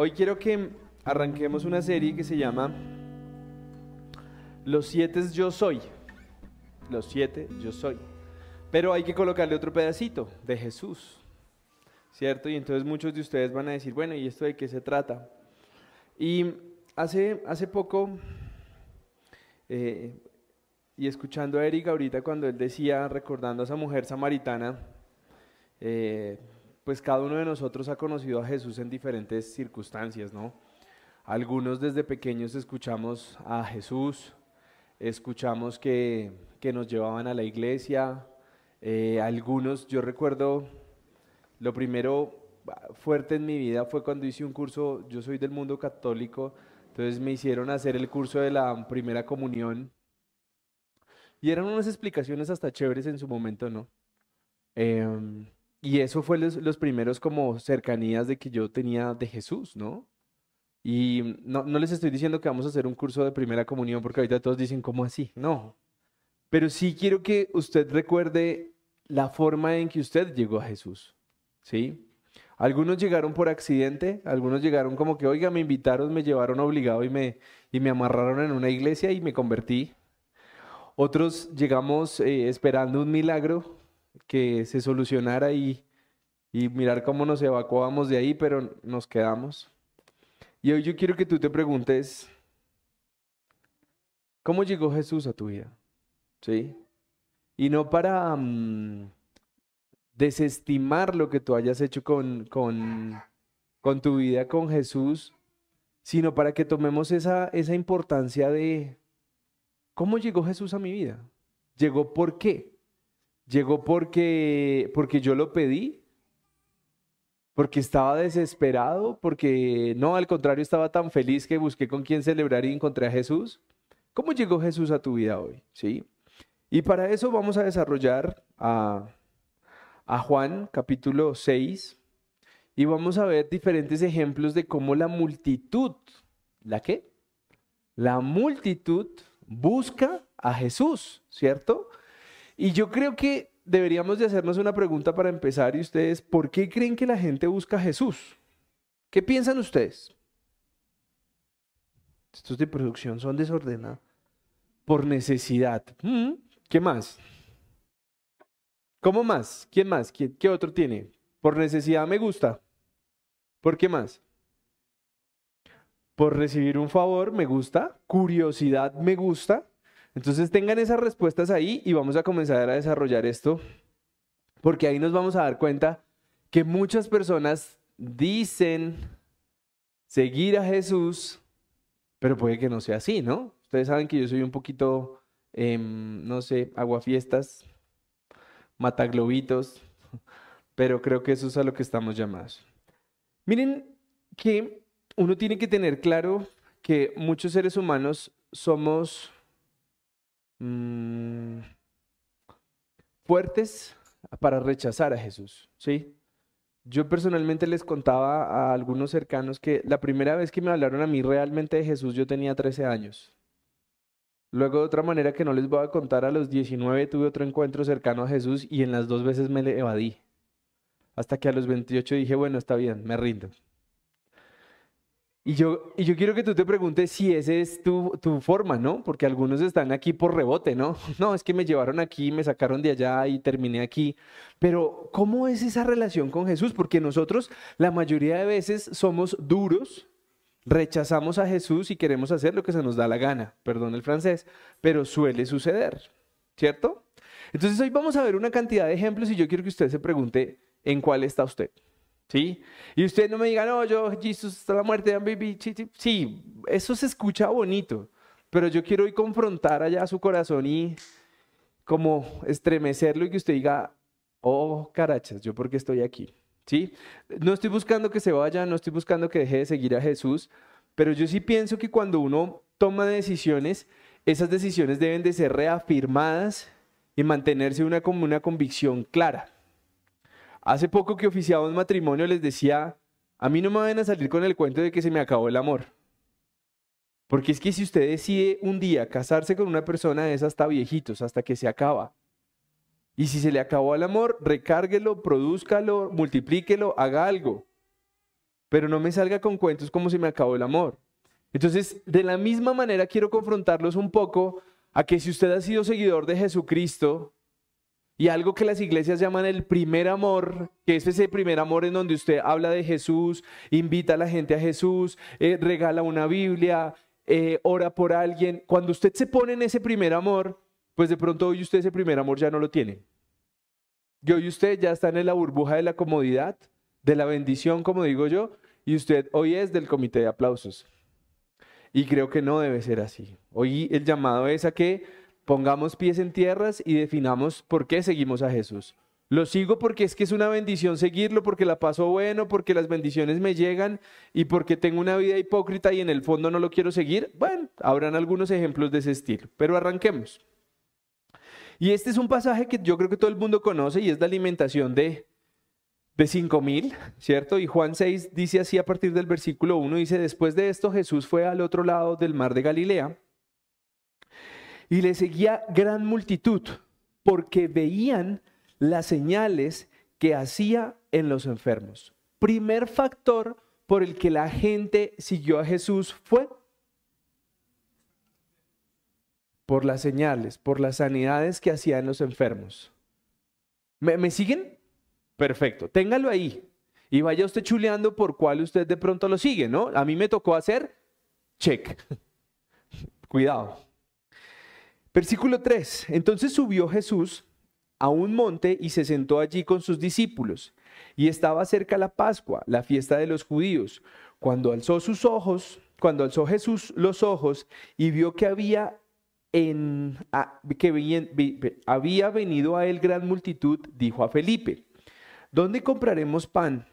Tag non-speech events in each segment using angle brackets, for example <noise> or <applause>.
hoy quiero que arranquemos una serie que se llama Los siete yo soy. Los siete yo soy. Pero hay que colocarle otro pedacito de Jesús, ¿cierto? Y entonces muchos de ustedes van a decir, bueno, ¿y esto de qué se trata? Y hace, hace poco, eh, y escuchando a Eric ahorita cuando él decía, recordando a esa mujer samaritana, eh, pues cada uno de nosotros ha conocido a Jesús en diferentes circunstancias, ¿no? Algunos desde pequeños escuchamos a Jesús, escuchamos que, que nos llevaban a la iglesia, eh, algunos, yo recuerdo, lo primero fuerte en mi vida fue cuando hice un curso, yo soy del mundo católico, entonces me hicieron hacer el curso de la primera comunión. Y eran unas explicaciones hasta chéveres en su momento, ¿no? Em, y eso fue los, primeros como cercanías de que yo tenía de Jesús, ¿no? Y no, no les estoy diciendo que vamos a hacer un curso de primera comunión porque ahorita todos dicen, ¿cómo así? No. Pero sí quiero que usted recuerde la forma en que usted llegó a Jesús. ¿Sí? Algunos llegaron por accidente, algunos llegaron como que, oiga, me invitaron, me llevaron obligado y me, y me amarraron en una iglesia y me convertí. Otros llegamos eh, esperando un milagro que se solucionara y, y mirar cómo nos evacuamos de ahí, pero nos quedamos. Y hoy yo quiero que tú te preguntes, ¿cómo llegó Jesús a tu vida? ¿Sí? Y no para mm, desestimar lo que tú hayas hecho con, con, con, tu vida con Jesús, sino para que tomemos esa, esa importancia de cómo llegó Jesús a mi vida. ¿Llegó por qué? Llegó porque, porque yo lo pedí, porque estaba desesperado, porque no, al contrario, estaba tan feliz que busqué con quién celebrar y encontré a Jesús. ¿Cómo llegó Jesús a tu vida hoy? ¿Sí? Y para eso vamos a desarrollar a, Juan capítulo 6 y vamos a ver diferentes ejemplos de cómo la multitud, ¿la qué? La multitud busca a Jesús, ¿cierto? Y yo creo que deberíamos de hacernos una pregunta para empezar y ustedes, ¿por qué creen que la gente busca a Jesús? ¿Qué piensan ustedes? Estos de producción son desordenados. Por necesidad. Mm, ¿Qué más? ¿Cómo más? ¿Quién más? ¿Qué otro tiene? Por necesidad me gusta. ¿Por qué más? Por recibir un favor me gusta. Curiosidad me gusta. Entonces tengan esas respuestas ahí y vamos a comenzar a desarrollar esto, porque ahí nos vamos a dar cuenta que muchas personas dicen seguir a Jesús, pero puede que no sea así, ¿no? Ustedes saben que yo soy un poquito, em, no sé, aguafiestas, mataglobitos, pero creo que eso es a lo que estamos llamados. Miren que uno tiene que tener claro que muchos seres humanos somos Mm, fuertes para rechazar a Jesús, ¿sí? Yo personalmente les contaba a algunos cercanos que la primera vez que me hablaron a mí realmente de Jesús yo tenía 13 años. Luego de otra manera que no les voy a contar, a los 19 tuve otro encuentro cercano a Jesús y en las dos veces me le evadí. Hasta que a los 28 dije, bueno, está bien, me rindo. Y yo, y yo quiero que tú te preguntes si esa es tu, tu, forma, ¿no? Porque algunos están aquí por rebote, ¿no? <laughs> No, es que me llevaron aquí, me sacaron de allá y terminé aquí. Pero, ¿cómo es esa relación con Jesús? Porque nosotros la mayoría de veces somos duros, rechazamos a Jesús y queremos hacer lo que se nos da la gana, perdón el francés, pero suele suceder, ¿cierto? Entonces hoy vamos a ver una cantidad de ejemplos y yo quiero que usted se pregunte en cuál está usted. ¿Sí? Y usted no me diga, no, yo, Jesús hasta la muerte. Sí, eso se escucha bonito, pero yo quiero hoy confrontar allá su corazón y como estremecerlo y que usted diga, oh, carachas, yo porque estoy aquí. ¿Sí? No estoy buscando que se vaya, no estoy buscando que deje de seguir a Jesús, pero yo sí pienso que cuando uno toma decisiones, esas decisiones deben de ser reafirmadas y mantenerse una, como una convicción clara. Hace poco que oficiaba un matrimonio les decía, a mí no me van a salir con el cuento de que se me acabó el amor. Porque es que si usted decide un día casarse con una persona es hasta viejitos, hasta que se acaba. Y si se le acabó el amor, recárguelo, produzcalo, multiplíquelo, haga algo. pero no me salga con cuentos como si me acabó el amor. Entonces, de la misma manera quiero confrontarlos un poco a que si usted ha sido seguidor de Jesucristo y algo que las iglesias llaman el primer amor, que es ese primer amor en donde usted habla de Jesús, invita a la gente a Jesús, eh, regala una Biblia, eh, ora por alguien, cuando usted se pone en ese primer amor, pues de pronto hoy usted ese primer amor ya no lo tiene. Y hoy usted ya está en la burbuja de la comodidad, de la bendición, como digo yo, y usted hoy es del comité de aplausos. Y creo que no debe ser así. Hoy el llamado es a que pongamos pies en tierras y definamos por qué seguimos a Jesús. Lo sigo porque es que es una bendición seguirlo, porque la paso bueno, porque las bendiciones me llegan y porque tengo una vida hipócrita y en el fondo no lo quiero seguir. Bueno, habrán algunos ejemplos de ese estilo, pero arranquemos. Y este es un pasaje que yo creo que todo el mundo conoce y es la alimentación de de 5000, ¿cierto? Y Juan 6 dice así a partir del versículo 1, dice, después de esto Jesús fue al otro lado del mar de Galilea y le seguía gran multitud porque veían las señales que hacía en los enfermos. Primer factor por el que la gente siguió a Jesús fue por las señales, por las sanidades que hacía en los enfermos. ¿Me, ¿Me siguen? Perfecto, téngalo ahí y vaya usted chuleando por cuál usted de pronto lo sigue, ¿no? A mí me tocó hacer check. <laughs> Cuidado. Versículo 3. Entonces subió Jesús a un monte y se sentó allí con sus discípulos. Y estaba cerca la Pascua, la fiesta de los judíos. Cuando alzó sus ojos, cuando alzó Jesús los ojos y vio que había en que había venido a él gran multitud, dijo a Felipe: ¿dónde compraremos pan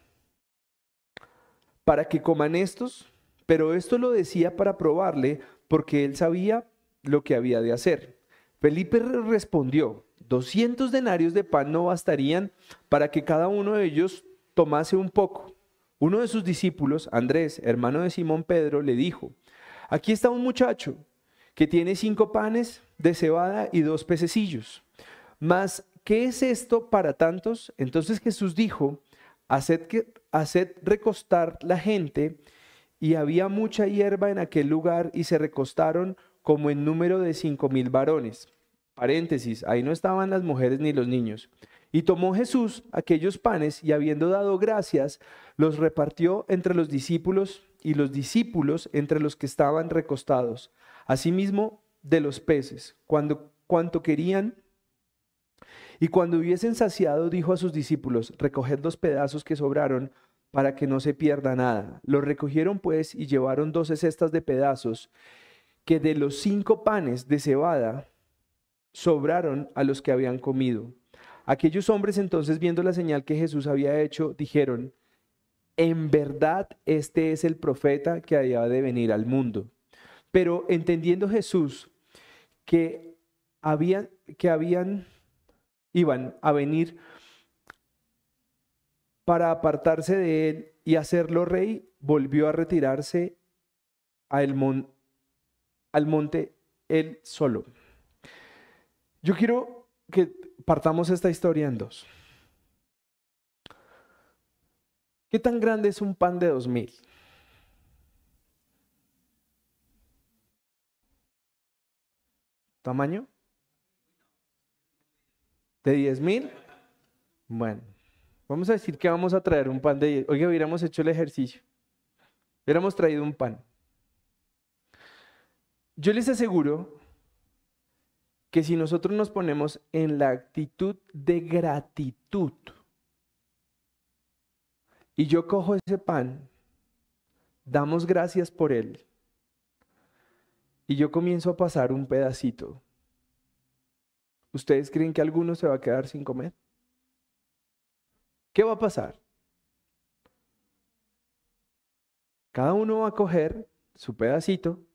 para que coman estos? Pero esto lo decía para probarle, porque él sabía lo que había de hacer. Felipe respondió, 200 denarios de pan no bastarían para que cada uno de ellos tomase un poco. Uno de sus discípulos, Andrés, hermano de Simón Pedro, le dijo, aquí está un muchacho que tiene cinco panes de cebada y dos pececillos. Mas ¿qué es esto para tantos? Entonces Jesús dijo, haced, haced recostar la gente, y había mucha hierba en aquel lugar, y se recostaron como en número de cinco mil varones. Paréntesis, ahí no estaban las mujeres ni los niños. Y tomó Jesús aquellos panes y habiendo dado gracias, los repartió entre los discípulos y los discípulos entre los que estaban recostados. Asimismo de los peces, cuando cuanto querían y cuando hubiesen saciado, dijo a sus discípulos, recoged los pedazos que sobraron para que no se pierda nada. Los recogieron pues y llevaron doce cestas de pedazos que de los cinco panes de cebada sobraron a los que habían comido. Aquellos hombres entonces, viendo la señal que Jesús había hecho, dijeron, en verdad este es el profeta que había de venir al mundo. Pero entendiendo Jesús que habían, que habían iban a venir para apartarse de él y hacerlo rey, volvió a retirarse al, al monte él solo. Yo quiero que partamos esta historia en dos. ¿Qué tan grande es un pan de dos mil? ¿Tamaño? ¿De 10 mil? Bueno, vamos a decir que vamos a traer un pan de 10. Oiga, hubiéramos hecho el ejercicio. Hubiéramos traído un pan. Yo les aseguro que si nosotros nos ponemos en la actitud de gratitud y yo cojo ese pan, damos gracias por él y yo comienzo a pasar un pedacito ¿Ustedes creen que alguno se va a quedar sin comer? ¿Qué va a pasar? Cada uno va a coger su pedacito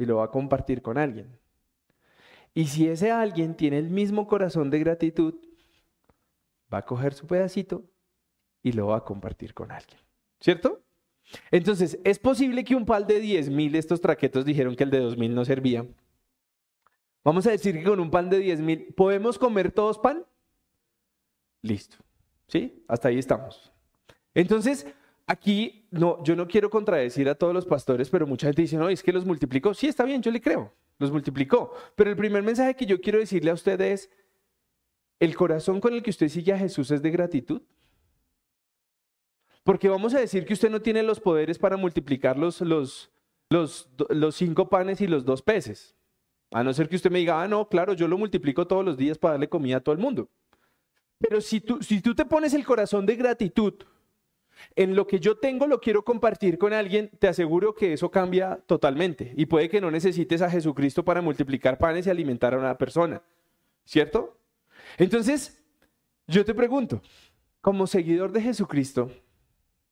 y lo va a compartir con alguien. Y si ese alguien tiene el mismo corazón de gratitud, va a coger su pedacito y lo va a compartir con alguien. ¿Cierto? Entonces, ¿es posible que un pal de 10 mil, estos traquetos dijeron que el de 2 mil no servía? Vamos a decir que con un pan de 10 mil, ¿podemos comer todos pan? Listo. ¿Sí? Hasta ahí estamos. Entonces, aquí no, yo no quiero contradecir a todos los pastores, pero mucha gente dice, no, es que los multiplicó. Sí, está bien, yo le creo, los multiplicó. Pero el primer mensaje que yo quiero decirle a usted es, ¿el corazón con el que usted sigue a Jesús es de gratitud? Porque vamos a decir que usted no tiene los poderes para multiplicar los, los, los, cinco panes y los dos peces. A no ser que usted me diga, ah, no, claro, yo lo multiplico todos los días para darle comida a todo el mundo. Pero si tú, si tú te pones el corazón de gratitud, en lo que yo tengo lo quiero compartir con alguien, te aseguro que eso cambia totalmente. Y puede que no necesites a Jesucristo para multiplicar panes y alimentar a una persona. ¿Cierto? Entonces, yo te pregunto, como seguidor de Jesucristo,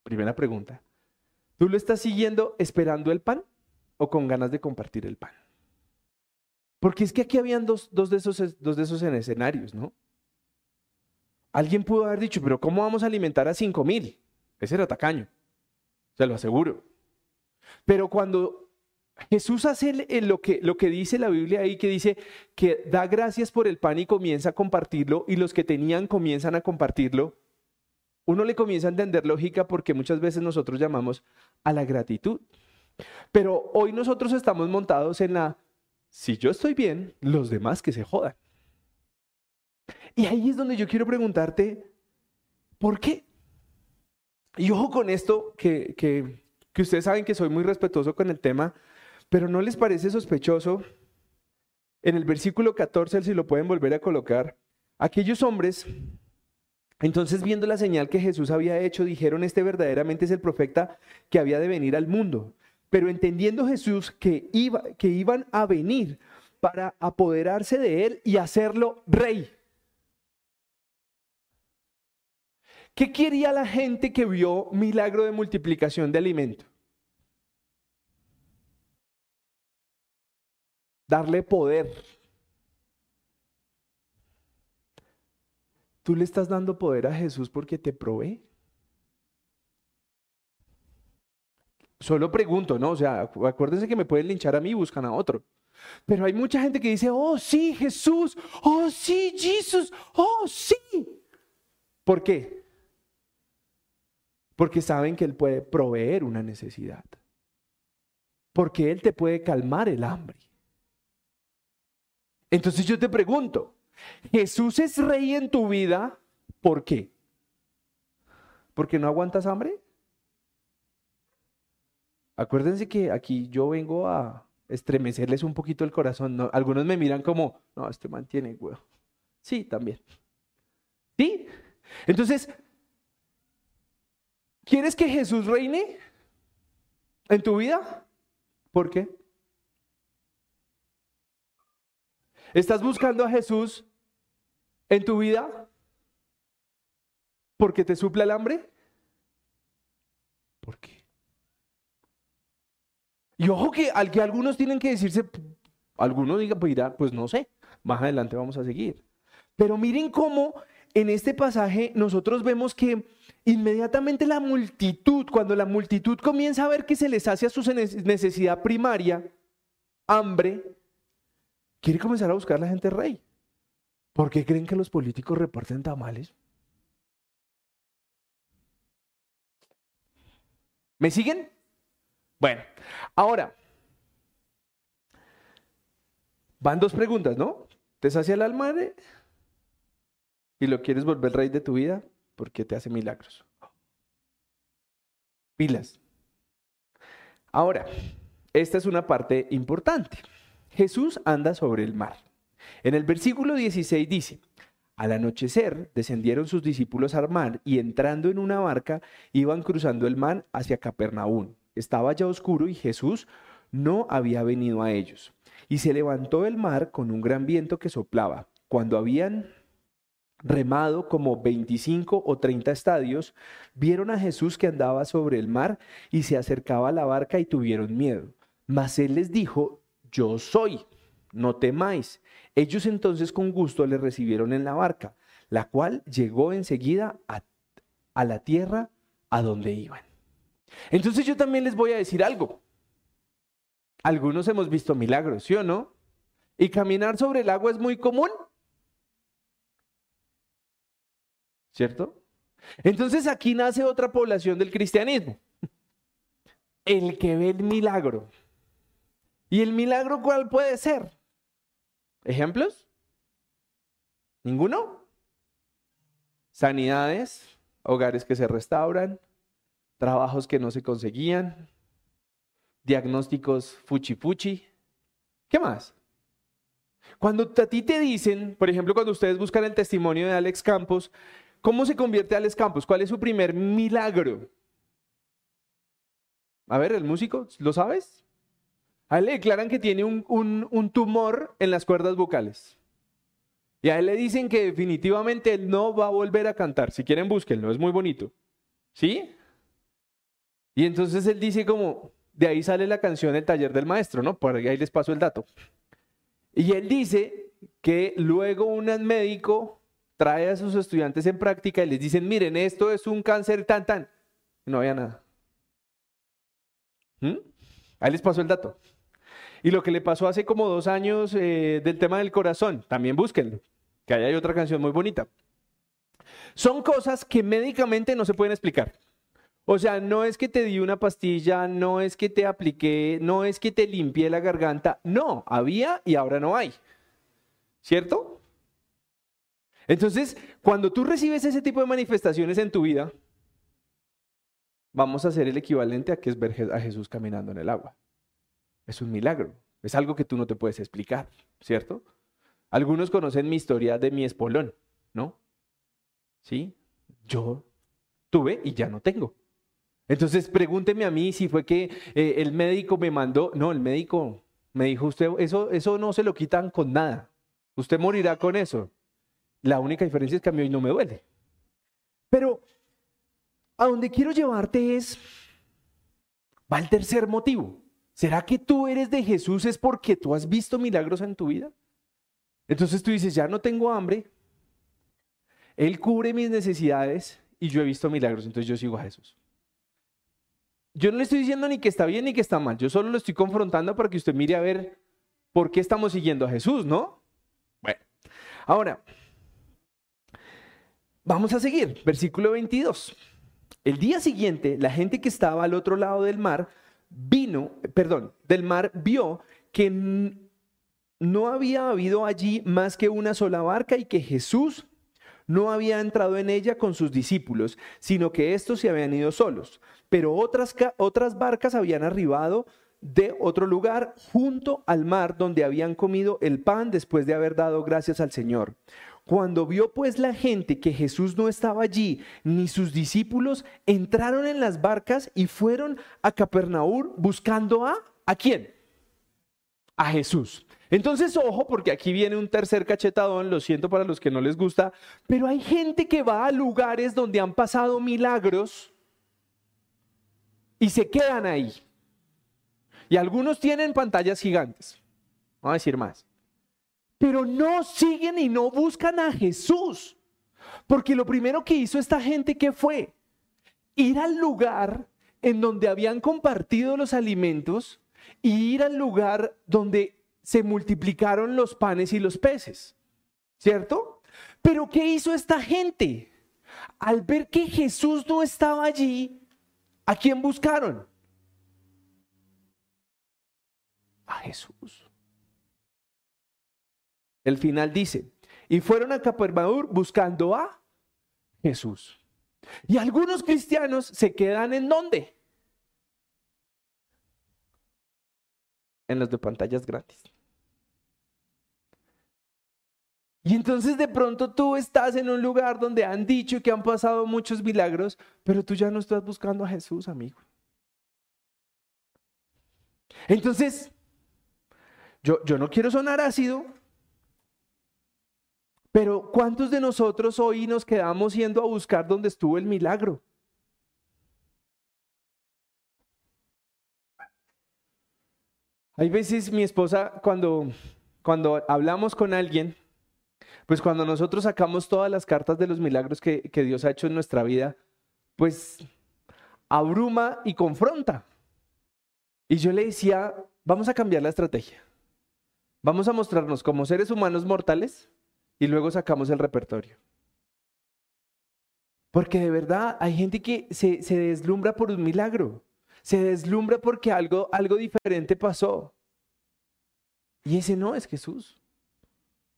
primera pregunta, ¿tú lo estás siguiendo esperando el pan o con ganas de compartir el pan? Porque es que aquí habían dos, de, esos, dos de esos escenarios, ¿no? Alguien pudo haber dicho, pero ¿cómo vamos a alimentar a cinco mil? Ese era tacaño, se lo aseguro. Pero cuando Jesús hace lo que, lo que dice la Biblia ahí, que dice que da gracias por el pan y comienza a compartirlo, y los que tenían comienzan a compartirlo, uno le comienza a entender lógica porque muchas veces nosotros llamamos a la gratitud. Pero hoy nosotros estamos montados en la, si yo estoy bien, los demás que se jodan. Y ahí es donde yo quiero preguntarte, ¿por qué? Y ojo con esto, que, que, ustedes saben que soy muy respetuoso con el tema, pero ¿no les parece sospechoso? En el versículo 14, si lo pueden volver a colocar, aquellos hombres, entonces viendo la señal que Jesús había hecho, dijeron, este verdaderamente es el profeta que había de venir al mundo. Pero entendiendo Jesús que, iba, que iban a venir para apoderarse de él y hacerlo rey. ¿Qué quería la gente que vio milagro de multiplicación de alimento? Darle poder. ¿Tú le estás dando poder a Jesús porque te provee? Solo pregunto, ¿no? O sea, acuérdense que me pueden linchar a mí y buscan a otro. Pero hay mucha gente que dice, oh sí, Jesús, oh sí, Jesús, oh sí. ¿Por qué? Porque saben que Él puede proveer una necesidad. Porque Él te puede calmar el hambre. Entonces yo te pregunto, ¿Jesús es rey en tu vida? ¿Por qué? ¿Porque no aguantas hambre? Acuérdense que aquí yo vengo a estremecerles un poquito el corazón. Algunos me miran como, no, este mantiene huevo. Sí, también. ¿Sí? Entonces, ¿Quieres que Jesús reine en tu vida? ¿Por qué? ¿Estás buscando a Jesús en tu vida porque te suple el hambre? ¿Por qué? Y ojo que, al que algunos tienen que decirse, algunos digan, pues, pues no sé, más adelante vamos a seguir. Pero miren cómo en este pasaje nosotros vemos que inmediatamente la multitud, cuando la multitud comienza a ver que se les hace a su necesidad primaria, hambre, quiere comenzar a buscar la gente rey. ¿Por qué creen que los políticos reparten tamales? ¿Me siguen? Bueno, ahora, van dos preguntas, ¿no? ¿Te sacia el alma y lo quieres volver rey de tu vida? Porque te hace milagros. Pilas. Ahora, esta es una parte importante. Jesús anda sobre el mar. En el versículo 16 dice, al anochecer descendieron sus discípulos al mar y entrando en una barca iban cruzando el mar hacia Capernaum. Estaba ya oscuro y Jesús no había venido a ellos. Y se levantó el mar con un gran viento que soplaba. Cuando habían remado como 25 o 30 estadios, vieron a Jesús que andaba sobre el mar y se acercaba a la barca y tuvieron miedo. Mas él les dijo, yo soy, no temáis. Ellos entonces con gusto le recibieron en la barca, la cual llegó enseguida a, a la tierra a donde iban. Entonces yo también les voy a decir algo. Algunos hemos visto milagros, ¿sí o no? Y caminar sobre el agua es muy común. ¿Cierto? Entonces aquí nace otra población del cristianismo. el que ve el milagro. ¿Y el milagro cuál puede ser? ¿Ejemplos? ¿Ninguno? Sanidades, hogares que se restauran, trabajos que no se conseguían, diagnósticos fuchi fuchi. ¿Qué más? Cuando a ti te dicen, por ejemplo, cuando ustedes buscan el testimonio de Alex Campos, ¿cómo se convierte Alex Campos? ¿Cuál es su primer milagro? A ver, el músico, ¿lo sabes? A él le declaran que tiene un, tumor en las cuerdas vocales. Y a él le dicen que definitivamente él no va a volver a cantar. Si quieren, búsquenlo, es muy bonito. ¿Sí? Y entonces él dice como, de ahí sale la canción El taller del maestro, ¿no? Por ahí les paso el dato. Y él dice que luego un médico trae a sus estudiantes en práctica y les dicen, miren, esto es un cáncer tan tan. no había nada. ¿Mm? Ahí les pasó el dato. Y lo que le pasó hace como dos años eh, del tema del corazón, también búsquenlo, que ahí hay otra canción muy bonita. Son cosas que médicamente no se pueden explicar. O sea, no es que te di una pastilla, no es que te apliqué, no es que te limpié la garganta. No, había y ahora no hay. ¿Cierto? Entonces, cuando tú recibes ese tipo de manifestaciones en tu vida, vamos a hacer el equivalente a que es ver a Jesús caminando en el agua. Es un milagro, es algo que tú no te puedes explicar, ¿cierto? Algunos conocen mi historia de mi espolón, ¿no? ¿Sí? Yo tuve y ya no tengo. Entonces pregúnteme a mí si fue que eh, el médico me mandó, no, el médico me dijo, usted, eso, eso no se lo quitan con nada, usted morirá con eso. La única diferencia es que a mí hoy no me duele. Pero a donde quiero llevarte es, va el tercer motivo. ¿Será que tú eres de Jesús es porque tú has visto milagros en tu vida? Entonces tú dices, ya no tengo hambre, Él cubre mis necesidades y yo he visto milagros, entonces yo sigo a Jesús. Yo no le estoy diciendo ni que está bien ni que está mal, yo solo lo estoy confrontando para que usted mire a ver por qué estamos siguiendo a Jesús, ¿no? Bueno, ahora, vamos a seguir, versículo 22. El día siguiente, la gente que estaba al otro lado del mar vino, perdón, del mar vio que no había habido allí más que una sola barca y que Jesús no había entrado en ella con sus discípulos, sino que estos se habían ido solos. Pero otras, otras barcas habían arribado de otro lugar junto al mar donde habían comido el pan después de haber dado gracias al Señor. Cuando vio pues la gente que Jesús no estaba allí, ni sus discípulos, entraron en las barcas y fueron a Capernaum buscando a ¿a quién? A Jesús. Entonces, ojo, porque aquí viene un tercer cachetadón, lo siento para los que no les gusta, pero hay gente que va a lugares donde han pasado milagros y se quedan ahí. Y algunos tienen pantallas gigantes. Vamos a decir más. Pero no siguen y no buscan a Jesús. Porque lo primero que hizo esta gente, ¿qué fue? Ir al lugar en donde habían compartido los alimentos y ir al lugar donde se multiplicaron los panes y los peces. ¿Cierto? Pero ¿qué hizo esta gente? Al ver que Jesús no estaba allí, ¿A quién buscaron? A Jesús. El final dice, y fueron a Capernaum buscando a Jesús. Y algunos cristianos se quedan en dónde? En los de pantallas gratis. Y entonces de pronto tú estás en un lugar donde han dicho que han pasado muchos milagros, pero tú ya no estás buscando a Jesús, amigo. Entonces, yo, yo no quiero sonar ácido, pero ¿cuántos de nosotros hoy nos quedamos yendo a buscar donde estuvo el milagro? Hay veces mi esposa, cuando, cuando hablamos con alguien, pues cuando nosotros sacamos todas las cartas de los milagros que, Dios ha hecho en nuestra vida, pues abruma y confronta. Y yo le decía, vamos a cambiar la estrategia. Vamos a mostrarnos como seres humanos mortales y luego sacamos el repertorio. Porque de verdad hay gente que se, se deslumbra por un milagro se deslumbra porque algo, algo diferente pasó. Y ese no es Jesús.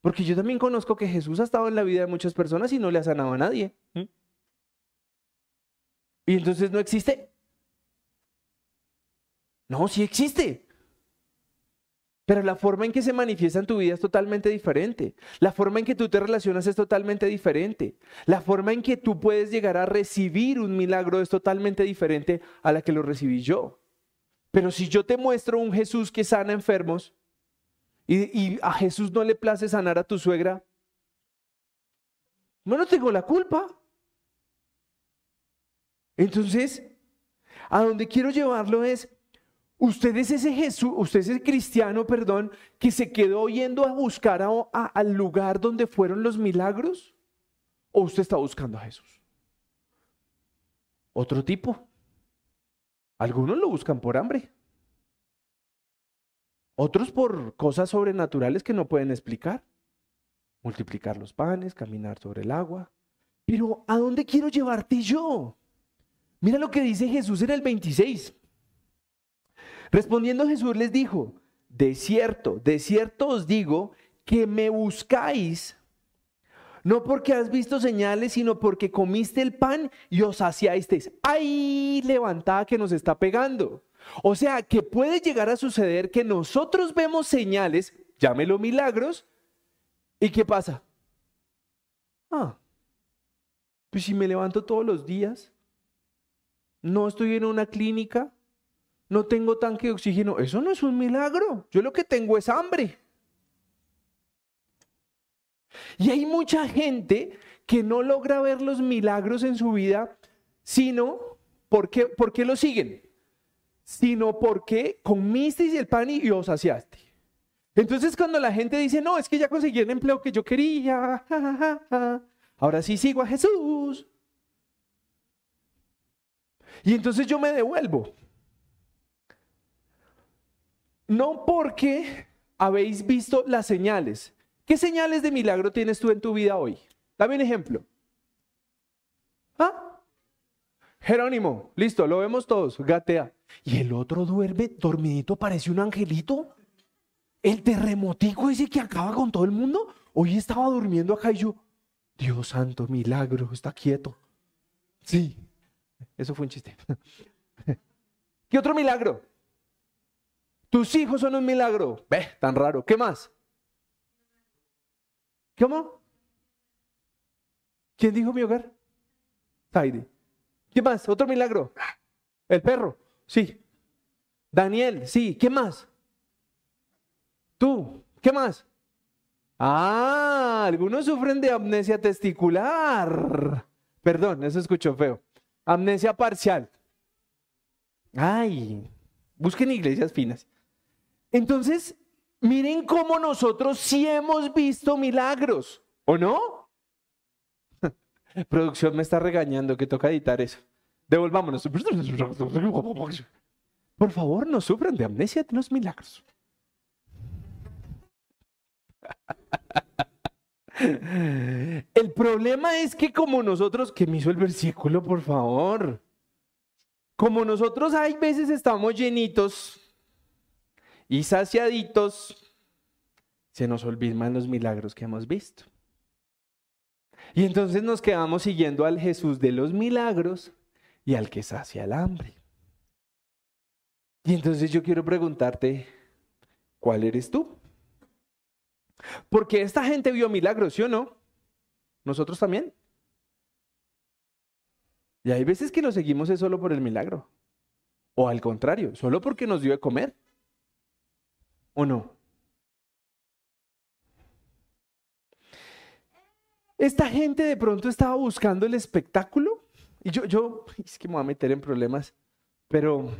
Porque yo también conozco que Jesús ha estado en la vida de muchas personas y no le ha sanado a nadie. ¿Mm? Y entonces no existe. No, sí existe. Pero la forma en que se manifiesta en tu vida es totalmente diferente. La forma en que tú te relacionas es totalmente diferente. La forma en que tú puedes llegar a recibir un milagro es totalmente diferente a la que lo recibí yo. Pero si yo te muestro un Jesús que sana enfermos, y, a Jesús no le place sanar a tu suegra, no, no tengo la culpa. Entonces, a donde quiero llevarlo es, usted es ese Jesús, usted es ese cristiano, perdón, que se quedó yendo a buscar al lugar donde fueron los milagros, o usted está buscando a Jesús. Otro tipo. Algunos lo buscan por hambre. Otros por cosas sobrenaturales que no pueden explicar. Multiplicar los panes, caminar sobre el agua. Pero ¿a dónde quiero llevarte yo? Mira lo que dice Jesús en el 26. Respondiendo Jesús les dijo, de cierto, de cierto os digo que me buscáis, no porque has visto señales, sino porque comiste el pan y os saciasteis. ¡Ay, levantada que nos está pegando! O sea, que puede llegar a suceder que nosotros vemos señales, llámelo milagros, ¿y qué pasa? Ah, pues si me levanto todos los días, no estoy en una clínica, no tengo tanque de oxígeno, eso no es un milagro, yo lo que tengo es hambre. Y hay mucha gente que no logra ver los milagros en su vida, sino, ¿por qué, ¿por qué lo siguen? sino porque comisteis el pan y os saciaste. Entonces cuando la gente dice, no, es que ya conseguí el empleo que yo quería, ahora sí sigo a Jesús. Y entonces yo me devuelvo. No porque habéis visto las señales. ¿Qué señales de milagro tienes tú en tu vida hoy? Dame un ejemplo. ¿Ah? Jerónimo, listo, lo vemos todos, gatea. Y el otro duerme, dormidito, parece un angelito. El terremotico ese que acaba con todo el mundo, hoy estaba durmiendo acá y yo, Dios santo, milagro, está quieto. Sí, eso fue un chiste. <laughs> ¿Qué otro milagro? Tus hijos son un milagro. Ve, tan raro. ¿Qué más? ¿Cómo? ¿Quién dijo mi hogar? Taide. ¿Qué más? Otro milagro. El perro, sí. Daniel, sí. ¿Qué más? Tú, ¿qué más? Ah, algunos sufren de amnesia testicular. Perdón, eso escuchó feo. Amnesia parcial. Ay, busquen iglesias finas. Entonces, miren cómo nosotros sí hemos visto milagros, ¿o no? <laughs> Producción me está regañando que toca editar eso. Devolvámonos. Por favor, no sufran de amnesia de los milagros. <laughs> El problema es que como nosotros, que me hizo el versículo, por favor, como nosotros hay veces estamos llenitos y saciaditos, se nos olvidan los milagros que hemos visto. Y entonces nos quedamos siguiendo al Jesús de los milagros y al que sacia el hambre. Y entonces yo quiero preguntarte, ¿cuál eres tú? Porque esta gente vio milagros, ¿sí o no? Nosotros también. Y hay veces que lo seguimos es solo por el milagro. O al contrario, solo porque nos dio de comer. ¿O no? Esta gente de pronto estaba buscando el espectáculo. Y yo, yo, es que me voy a meter en problemas. Pero,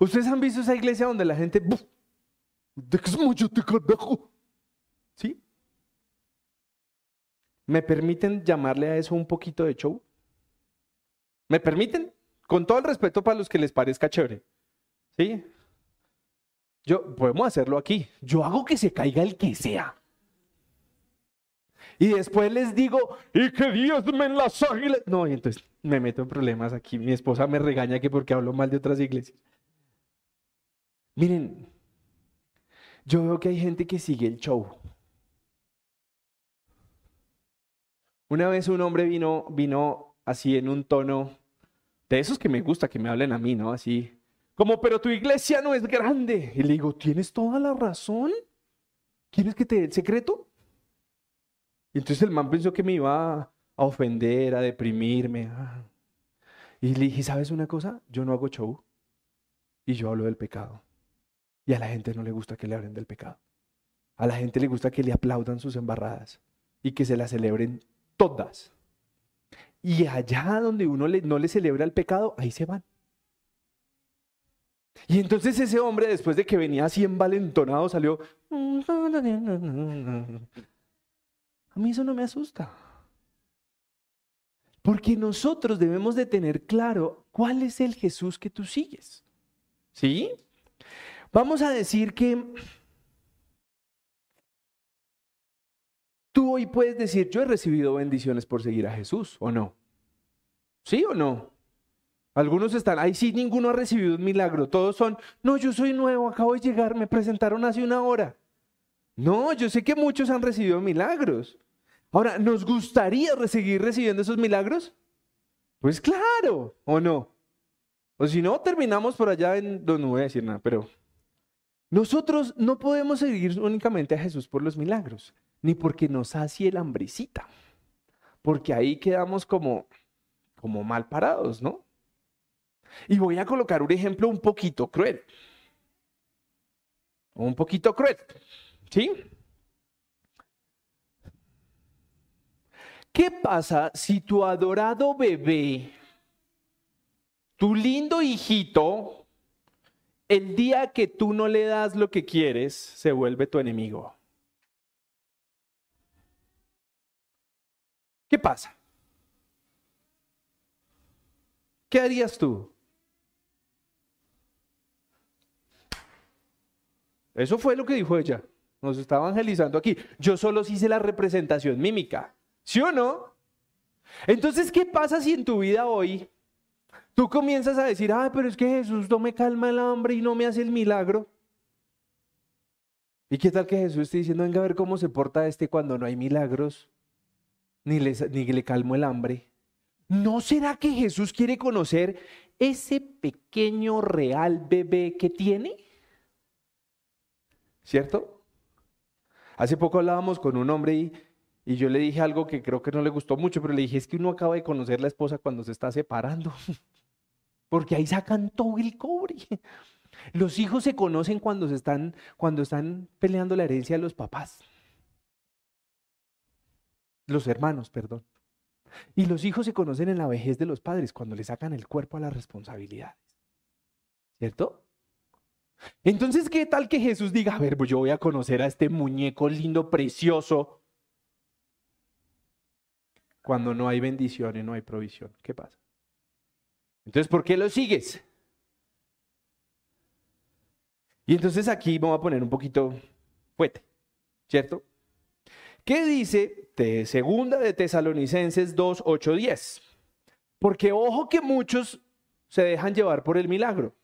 ¿ustedes han visto esa iglesia donde la gente... ¿De qué mucho te ¿Sí? ¿Me permiten llamarle a eso un poquito de show? ¿Me permiten? Con todo el respeto para los que les parezca chévere. ¿Sí? Yo, podemos hacerlo aquí. Yo hago que se caiga el que sea. Y después les digo, y que Dios me las águilas. No, y entonces me meto en problemas aquí. Mi esposa me regaña que porque hablo mal de otras iglesias. Miren, yo veo que hay gente que sigue el show. Una vez un hombre vino, vino así en un tono de esos que me gusta que me hablen a mí, ¿no? Así, como, pero tu iglesia no es grande. Y le digo, tienes toda la razón. ¿Quieres que te dé el secreto? Y entonces el man pensó que me iba a ofender, a deprimirme. Y le dije, ¿sabes una cosa? Yo no hago show y yo hablo del pecado. Y a la gente no le gusta que le hablen del pecado. A la gente le gusta que le aplaudan sus embarradas y que se las celebren todas. Y allá donde uno no le celebra el pecado, ahí se van. Y entonces ese hombre, después de que venía así envalentonado, salió... A mí eso no me asusta. Porque nosotros debemos de tener claro cuál es el Jesús que tú sigues. ¿Sí? Vamos a decir que tú hoy puedes decir, yo he recibido bendiciones por seguir a Jesús, ¿o no? ¿Sí o no? Algunos están, ahí sí, ninguno ha recibido un milagro. Todos son, no, yo soy nuevo, acabo de llegar, me presentaron hace una hora. No, yo sé que muchos han recibido milagros. Ahora, ¿nos gustaría seguir recibiendo esos milagros? Pues claro, ¿o no? O si no, terminamos por allá en... No, no voy a decir nada, pero... Nosotros no podemos seguir únicamente a Jesús por los milagros, ni porque nos sacie el hambrecita, porque ahí quedamos como, como mal parados, ¿no? Y voy a colocar un ejemplo un poquito cruel. Un poquito cruel. ¿Sí? ¿Qué pasa si tu adorado bebé, tu lindo hijito, el día que tú no le das lo que quieres, se vuelve tu enemigo? ¿Qué pasa? ¿Qué harías tú? Eso fue lo que dijo ella. Nos está evangelizando aquí. Yo solo hice la representación mímica. ¿Sí o no? Entonces, ¿qué pasa si en tu vida hoy tú comienzas a decir, ah, pero es que Jesús no me calma el hambre y no me hace el milagro? ¿Y qué tal que Jesús esté diciendo, venga a ver cómo se porta este cuando no hay milagros, ni ni le calmo el hambre? ¿No será que Jesús quiere conocer ese pequeño real bebé que tiene? ¿Cierto? Hace poco hablábamos con un hombre y, yo le dije algo que creo que no le gustó mucho, pero le dije, es que uno acaba de conocer la esposa cuando se está separando, <laughs> porque ahí sacan todo el cobre. Los hijos se conocen cuando, se están, cuando están peleando la herencia de los papás. Los hermanos, perdón. Y los hijos se conocen en la vejez de los padres, cuando le sacan el cuerpo a las responsabilidades. ¿Cierto? Entonces, ¿qué tal que Jesús diga, a ver, pues yo voy a conocer a este muñeco lindo, precioso, cuando no hay bendición y no hay provisión? ¿Qué pasa? Entonces, ¿por qué lo sigues? Y entonces aquí vamos a poner un poquito fuerte, ¿cierto? ¿Qué dice de segunda de Tesalonicenses 2, 8, 10? Porque ojo que muchos se dejan llevar por el milagro.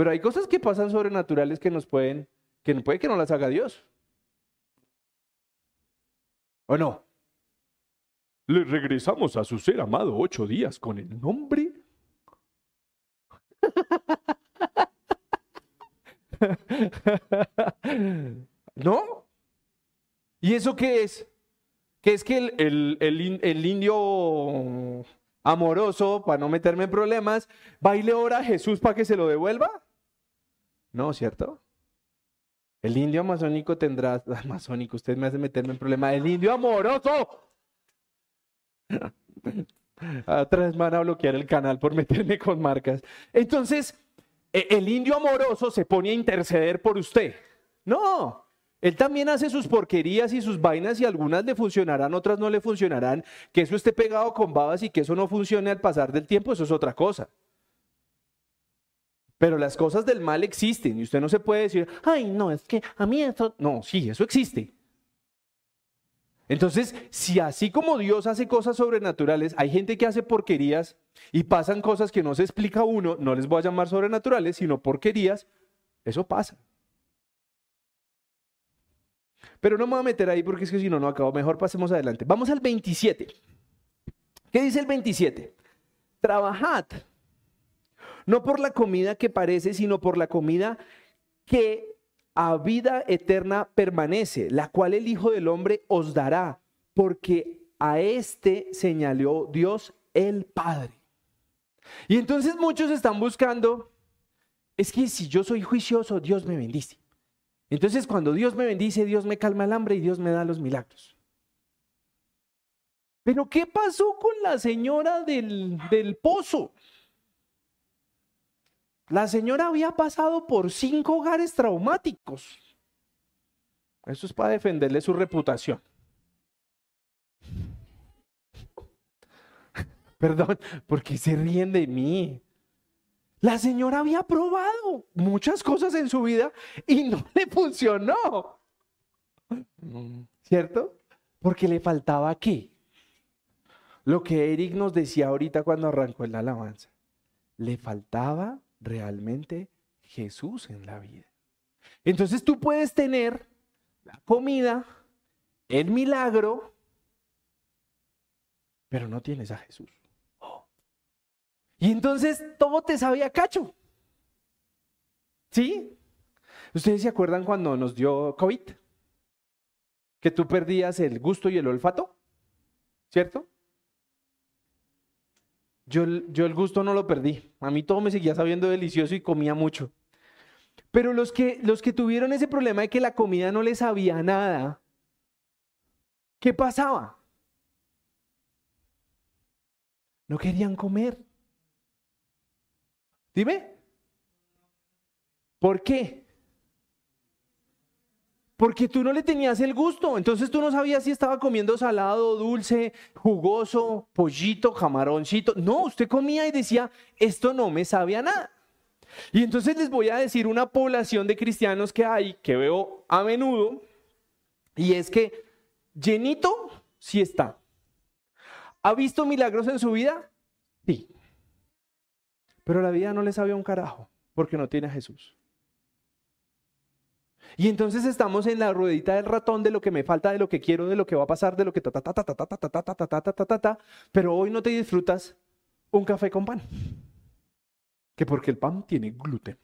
Pero hay cosas que pasan sobrenaturales que nos pueden, que puede que no las haga Dios. ¿O no? Le regresamos a su ser amado ocho días con el nombre. <laughs> ¿No? ¿Y eso qué es? ¿Qué es que el, el indio amoroso, para no meterme en problemas, va y le ora a Jesús para que se lo devuelva? No, ¿cierto? El indio amazónico tendrá, <laughs> amazónico, usted me hace meterme en problemas, el indio amoroso. <laughs> Otra vez van a bloquear el canal por meterme con marcas. Entonces, e, el indio amoroso se pone a interceder por usted. No, él también hace sus porquerías y sus vainas y algunas le funcionarán, otras no le funcionarán. Que eso esté pegado con babas y que eso no funcione al pasar del tiempo, eso es otra cosa. Pero las cosas del mal existen y usted no se puede decir, ay, no, es que a mí eso... No, sí, eso existe. Entonces, si así como Dios hace cosas sobrenaturales, hay gente que hace porquerías y pasan cosas que no se explica uno, no les voy a llamar sobrenaturales, sino porquerías, eso pasa. Pero no me voy a meter ahí porque es que si no, no acabo. Mejor pasemos adelante. Vamos al 27. ¿Qué dice el 27? Trabajad, no por la comida que parece, sino por la comida que a vida eterna permanece, la cual el Hijo del Hombre os dará, porque a este señaló Dios el Padre. Y entonces muchos están buscando, es que si yo soy juicioso, Dios me bendice. Entonces cuando Dios me bendice, Dios me calma el hambre y Dios me da los milagros. Pero ¿qué pasó con la señora del, del pozo? La señora había pasado por cinco hogares traumáticos. Eso es para defenderle su reputación. <laughs> Perdón, porque se ríen de mí. La señora había probado muchas cosas en su vida y no <laughs> le funcionó. ¿Cierto? Porque le faltaba qué? Lo que Eric nos decía ahorita cuando arrancó en la alabanza. Le faltaba realmente Jesús en la vida. Entonces tú puedes tener la comida, el milagro, pero no tienes a Jesús. Y entonces todo te sabía cacho. ¿Sí? ¿Ustedes se acuerdan cuando nos dio COVID? Que tú perdías el gusto y el olfato, ¿cierto? Yo, el gusto no lo perdí. A mí todo me seguía sabiendo delicioso y comía mucho. Pero los que, los que tuvieron ese problema de que la comida no les sabía nada, ¿qué pasaba? No querían comer. Dime. ¿Por qué? Porque tú no le tenías el gusto, entonces tú no sabías si estaba comiendo salado, dulce, jugoso, pollito, camaroncito. No, usted comía y decía, esto no me sabe a nada. Y entonces les voy a decir una población de cristianos que hay, que veo a menudo, y es que llenito sí está. ¿Ha visto milagros en su vida? Sí. Pero la vida no le sabe un carajo, porque no tiene a Jesús. Y entonces estamos en la ruedita del ratón de lo que me falta, de lo que quiero, de lo que va a pasar, de lo que ta ta ta ta ta ta ta ta ta ta ta ta ta pero hoy no te disfrutas un café con pan. Que porque el pan tiene gluten.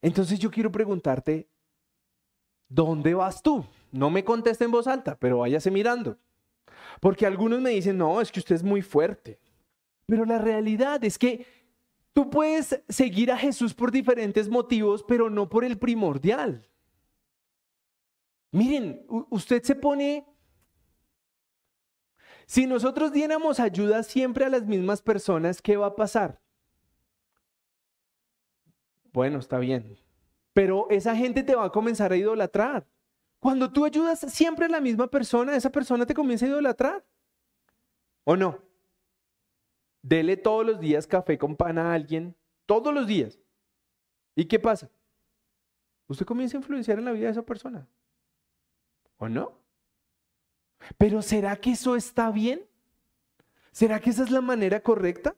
Entonces yo quiero preguntarte, ¿dónde vas tú? No me conteste en voz alta, pero váyase mirando. Porque algunos me dicen, no, es que usted es muy fuerte. Pero la realidad es que Tú puedes seguir a Jesús por diferentes motivos, pero no por el primordial. Miren, usted se pone... Si nosotros diéramos ayuda siempre a las mismas personas, ¿qué va a pasar? Bueno, está bien. Pero esa gente te va a comenzar a idolatrar. Cuando tú ayudas siempre a la misma persona, esa persona te comienza a idolatrar. ¿O no? Dele todos los días café con pan a alguien, todos los días. ¿Y qué pasa? Usted comienza a influenciar en la vida de esa persona. ¿O no? Pero ¿será que eso está bien? ¿Será que esa es la manera correcta?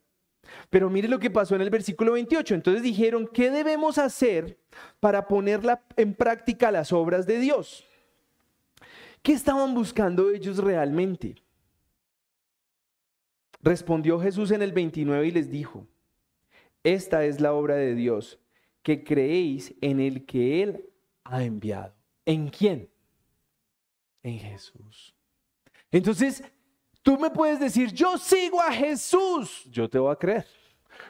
Pero mire lo que pasó en el versículo 28. Entonces dijeron, ¿qué debemos hacer para poner en práctica las obras de Dios? ¿Qué estaban buscando ellos realmente? Respondió Jesús en el 29 y les dijo, esta es la obra de Dios, que creéis en el que Él ha enviado. ¿En quién? En Jesús. Entonces, tú me puedes decir, yo sigo a Jesús, yo te voy a creer.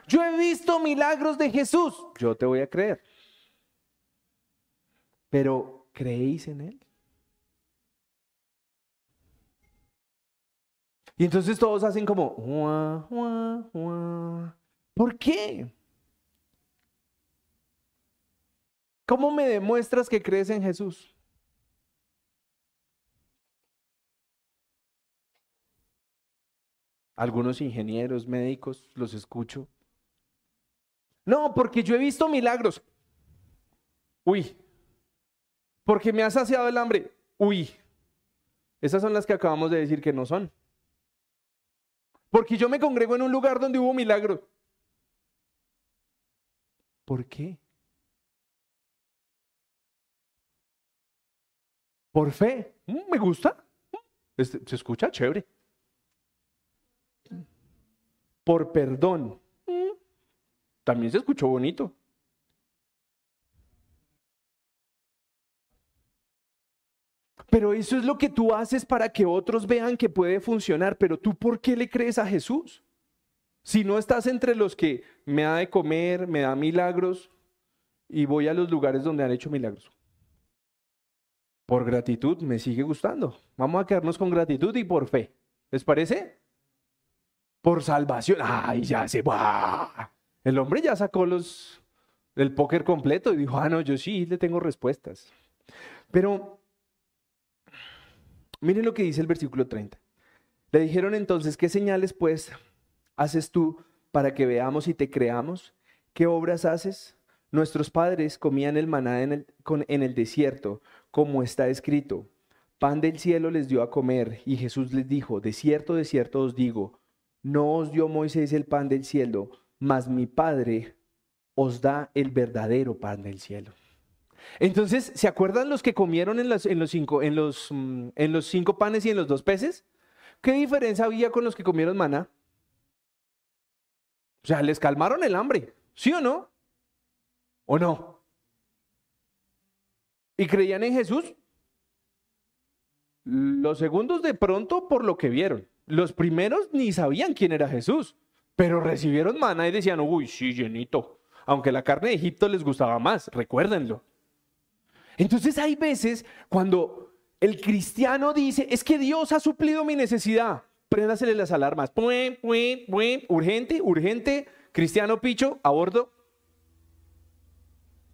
Yo he visto milagros de Jesús, yo te voy a creer. Pero, ¿creéis en Él? Y entonces todos hacen como, ¿por qué? ¿Cómo me demuestras que crees en Jesús? Algunos ingenieros, médicos, los escucho. No, porque yo he visto milagros. Uy, porque me ha saciado el hambre. Uy, esas son las que acabamos de decir que no son. Porque yo me congrego en un lugar donde hubo milagros. ¿Por qué? Por fe. Mm, me gusta. Este, se escucha chévere. Por perdón. Mm, también se escuchó bonito. Pero eso es lo que tú haces para que otros vean que puede funcionar. Pero tú, ¿por qué le crees a Jesús? Si no estás entre los que me da de comer, me da milagros y voy a los lugares donde han hecho milagros. Por gratitud me sigue gustando. Vamos a quedarnos con gratitud y por fe. ¿Les parece? Por salvación. Ay, ya se va. El hombre ya sacó los el póker completo y dijo, ah, no, yo sí le tengo respuestas. Pero Miren lo que dice el versículo 30. Le dijeron entonces, ¿qué señales pues haces tú para que veamos y te creamos? ¿Qué obras haces? Nuestros padres comían el maná en el, desierto, como está escrito. Pan del cielo les dio a comer, y Jesús les dijo, de cierto, de cierto os digo, no os dio Moisés el pan del cielo, mas mi Padre os da el verdadero pan del cielo. Entonces, ¿se acuerdan los que comieron en, los, cinco, en, los, mm, en los cinco panes y en los dos peces? ¿Qué diferencia había con los que comieron maná? O sea, les calmaron el hambre, ¿sí o no? ¿O no? ¿Y creían en Jesús? Los segundos de pronto por lo que vieron. Los primeros ni sabían quién era Jesús, pero recibieron maná y decían, uy, sí, llenito. Aunque la carne de Egipto les gustaba más, recuérdenlo. Entonces hay veces cuando el cristiano dice, es que Dios ha suplido mi necesidad, préndasele las alarmas. Urgente, urgente, cristiano picho, a bordo.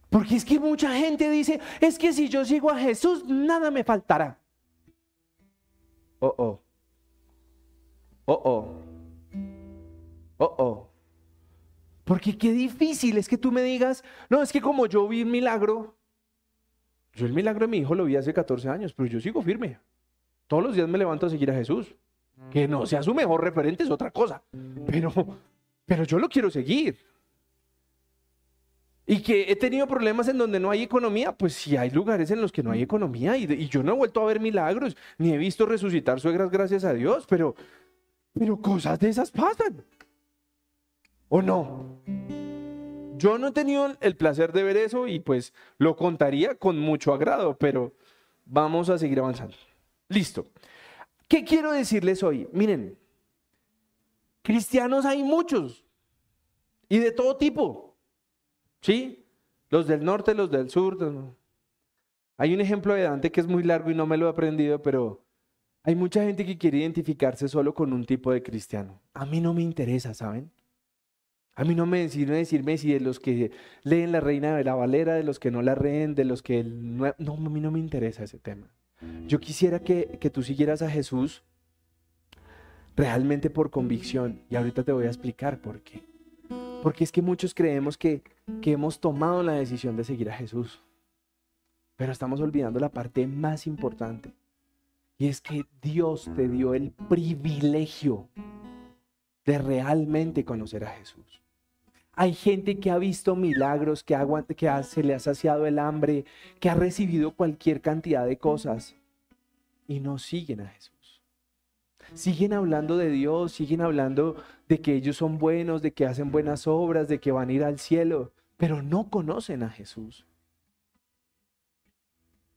Porque es que mucha gente dice, es que si yo sigo a Jesús, nada me faltará. Oh, oh. Oh, oh. Oh, oh. Porque qué difícil es que tú me digas, no, es que como yo vi un milagro, yo el milagro de mi hijo lo vi hace 14 años, pero yo sigo firme. Todos los días me levanto a seguir a Jesús. Que no sea su mejor referente es otra cosa. Pero, pero yo lo quiero seguir. Y que he tenido problemas en donde no hay economía, pues sí hay lugares en los que no hay economía y, yo no he vuelto a ver milagros, ni he visto resucitar suegras gracias a Dios, pero, pero cosas de esas pasan. ¿O no? Yo no he tenido el placer de ver eso y pues lo contaría con mucho agrado, pero vamos a seguir avanzando. Listo. ¿Qué quiero decirles hoy? Miren, cristianos hay muchos y de todo tipo. ¿Sí? Los del norte, los del sur. Hay un ejemplo de Dante que es muy largo y no me lo he aprendido, pero hay mucha gente que quiere identificarse solo con un tipo de cristiano. A mí no me interesa, ¿saben? A mí no me sirve decirme si de los que leen la Reina de la Valera, de los que no la leen, de los que... No, no a mí no me interesa ese tema. Yo quisiera que, que tú siguieras a Jesús realmente por convicción. Y ahorita te voy a explicar por qué. Porque es que muchos creemos que, que hemos tomado la decisión de seguir a Jesús. Pero estamos olvidando la parte más importante. Y es que Dios te dio el privilegio de realmente conocer a Jesús. Hay gente que ha visto milagros, que, que se le ha saciado el hambre, que ha recibido cualquier cantidad de cosas y no siguen a Jesús. Siguen hablando de Dios, siguen hablando de que ellos son buenos, de que hacen buenas obras, de que van a ir al cielo, pero no conocen a Jesús.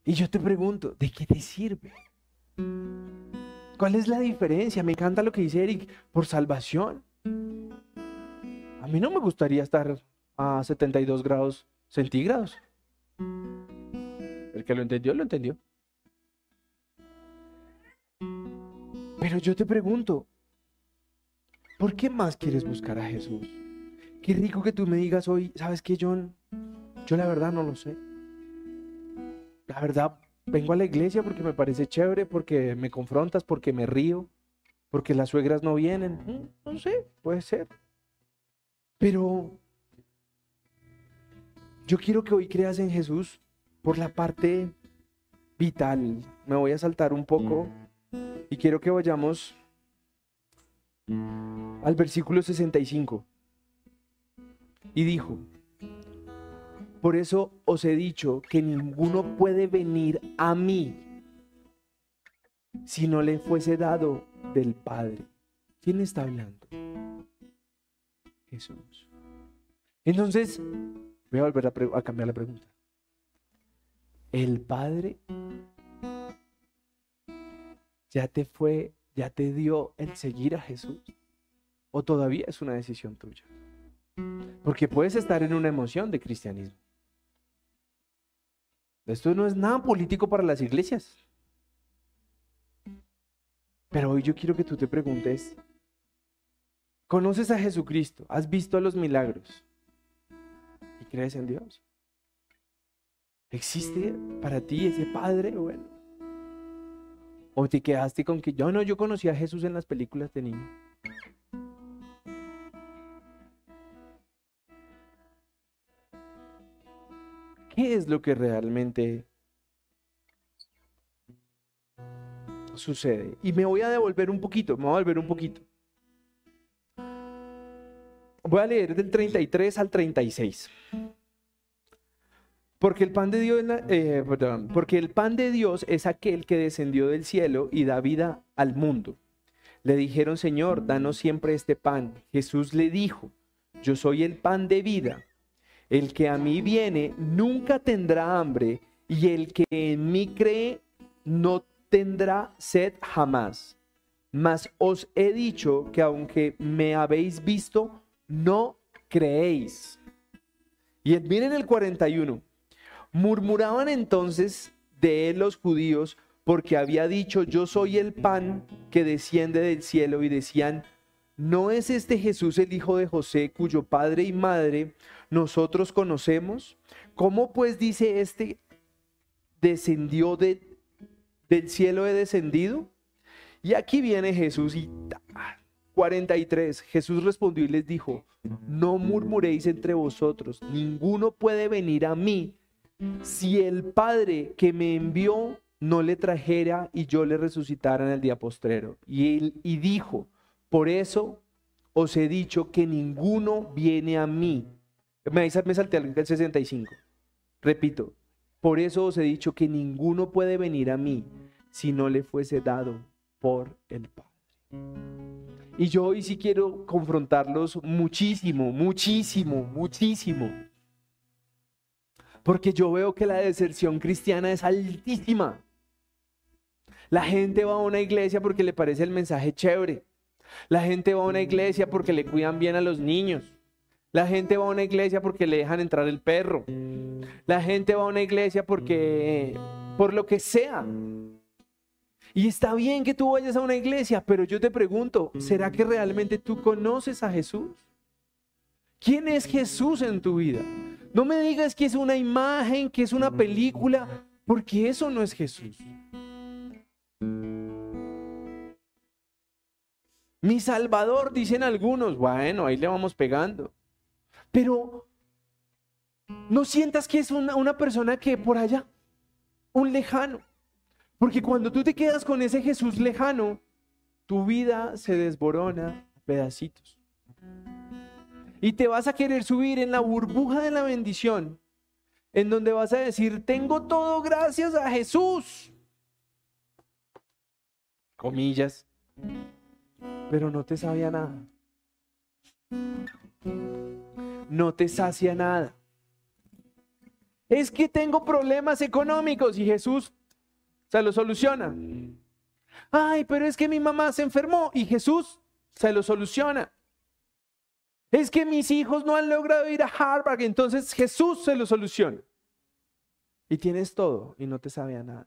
Y yo te pregunto, ¿de qué te sirve? ¿Cuál es la diferencia? Me encanta lo que dice Eric, por salvación. Mí no me gustaría estar a 72 grados centígrados. El que lo entendió, lo entendió. Pero yo te pregunto, ¿por qué más quieres buscar a Jesús? Qué rico que tú me digas hoy, ¿sabes qué, John? Yo la verdad no lo sé. La verdad, vengo a la iglesia porque me parece chévere, porque me confrontas, porque me río, porque las suegras no vienen. Mm, no sé, puede ser. Pero yo quiero que hoy creas en Jesús por la parte vital. Me voy a saltar un poco y quiero que vayamos al versículo 65. Y dijo, por eso os he dicho que ninguno puede venir a mí si no le fuese dado del Padre. ¿Quién está hablando? Jesús. Entonces, voy a volver a, cambiar la pregunta. ¿El Padre ya te fue, ya te dio el seguir a Jesús? ¿O todavía es una decisión tuya? Porque puedes estar en una emoción de cristianismo. Esto no es nada político para las iglesias. Pero hoy yo quiero que tú te preguntes, ¿conoces a Jesucristo? ¿Has visto los milagros? ¿Y crees en Dios? ¿Existe para ti ese Padre bueno? ¿O te quedaste con que yo no, yo conocí a Jesús en las películas de niño? ¿Qué es lo que realmente sucede? Y me voy a devolver un poquito, me voy a devolver un poquito. Voy a leer del 33 al 36. Porque el pan de Dios, eh, porque el pan de Dios es aquel que descendió del cielo y da vida al mundo. Le dijeron, Señor, danos siempre este pan. Jesús le dijo, yo soy el pan de vida. El que a mí viene nunca tendrá hambre y el que en mí cree no tendrá sed jamás. Mas os he dicho que aunque me habéis visto, no creéis. Y miren el 41. Murmuraban entonces de él los judíos porque había dicho, yo soy el pan que desciende del cielo y decían, ¿no es este Jesús el hijo de José cuyo padre y madre nosotros conocemos? ¿Cómo pues dice este, descendió de, del cielo he descendido? Y aquí viene Jesús y 43, Jesús respondió y les dijo, no murmuréis entre vosotros, ninguno puede venir a mí si el Padre que me envió no le trajera y yo le resucitara en el día postrero. Y él y dijo, por eso os he dicho que ninguno viene a mí me, me salté al 65. Repito, por eso os he dicho que ninguno puede venir a mí si no le fuese dado por el Padre. Y yo hoy sí quiero confrontarlos muchísimo, muchísimo, muchísimo. Porque yo veo que la deserción cristiana es altísima. La gente va a una iglesia porque le parece el mensaje chévere. La gente va a una iglesia porque le cuidan bien a los niños. La gente va a una iglesia porque le dejan entrar el perro. La gente va a una iglesia porque, por lo que sea. Y está bien que tú vayas a una iglesia, pero yo te pregunto, ¿será que realmente tú conoces a Jesús? ¿Quién es Jesús en tu vida? No me digas que es una imagen, que es una película, porque eso no es Jesús. Mi Salvador, dicen algunos, bueno, ahí le vamos pegando. Pero no sientas que es una, persona que por allá, un lejano. Porque cuando tú te quedas con ese Jesús lejano, tu vida se desborona a pedacitos. Y te vas a querer subir en la burbuja de la bendición, en donde vas a decir, tengo todo gracias a Jesús. Comillas. Pero no te sabía nada no te sacia nada. Es que tengo problemas económicos y Jesús se lo soluciona. Ay, pero es que mi mamá se enfermó y Jesús se lo soluciona. Es que mis hijos no han logrado ir a Harvard, entonces Jesús se lo soluciona. Y tienes todo y no te sabe a nada.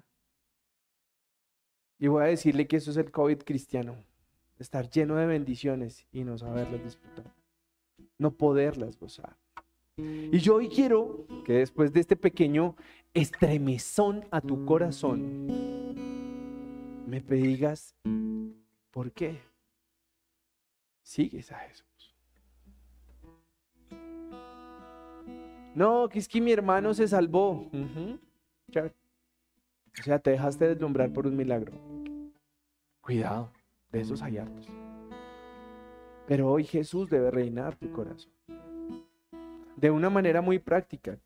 Y voy a decirle que eso es el COVID cristiano, estar lleno de bendiciones y no saberlas disfrutar no poderlas gozar. Y yo hoy quiero que después de este pequeño estremezón a tu corazón, me digas, ¿por qué sigues a Jesús? No, que es que mi hermano se salvó. O sea, te dejaste deslumbrar por un milagro. Cuidado, de esos hay hartos. Pero hoy Jesús debe reinar tu corazón. De una manera muy práctica.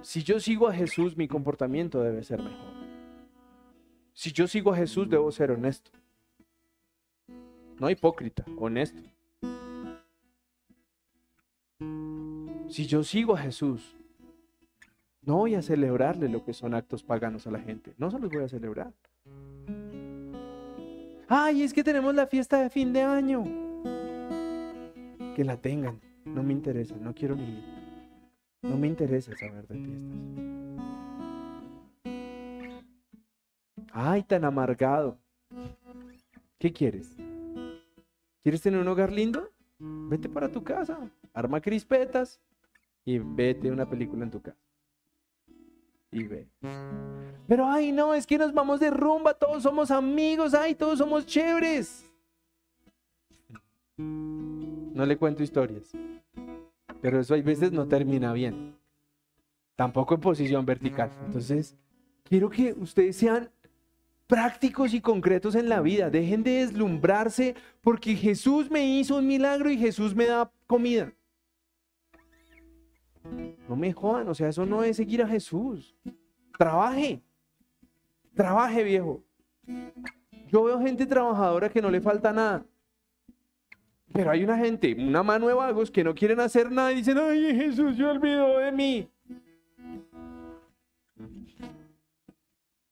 Si yo sigo a Jesús, mi comportamiento debe ser mejor. Si yo sigo a Jesús, debo ser honesto. No hipócrita, honesto. Si yo sigo a Jesús, no voy a celebrarle lo que son actos paganos a la gente. No se los voy a celebrar. Ay, es que tenemos la fiesta de fin de año. Que la tengan. No me interesa, no quiero ni. No me interesa saber de fiestas. Ay, tan amargado. ¿Qué quieres? ¿Quieres tener un hogar lindo? Vete para tu casa, arma crispetas y vete una película en tu casa. Y ve. Pero ay, no, es que nos vamos de rumba, todos somos amigos, ay, todos somos chéveres. No le cuento historias. Pero eso hay veces no termina bien. Tampoco en posición vertical. Entonces, quiero que ustedes sean prácticos y concretos en la vida. Dejen de deslumbrarse porque Jesús me hizo un milagro y Jesús me da comida. No me jodan, o sea, eso no es seguir a Jesús. Trabaje. Trabaje, viejo. Yo veo gente trabajadora que no le falta nada. Pero hay una gente, una mano de vagos que no quieren hacer nada y dicen, ay Jesús, yo olvido de mí.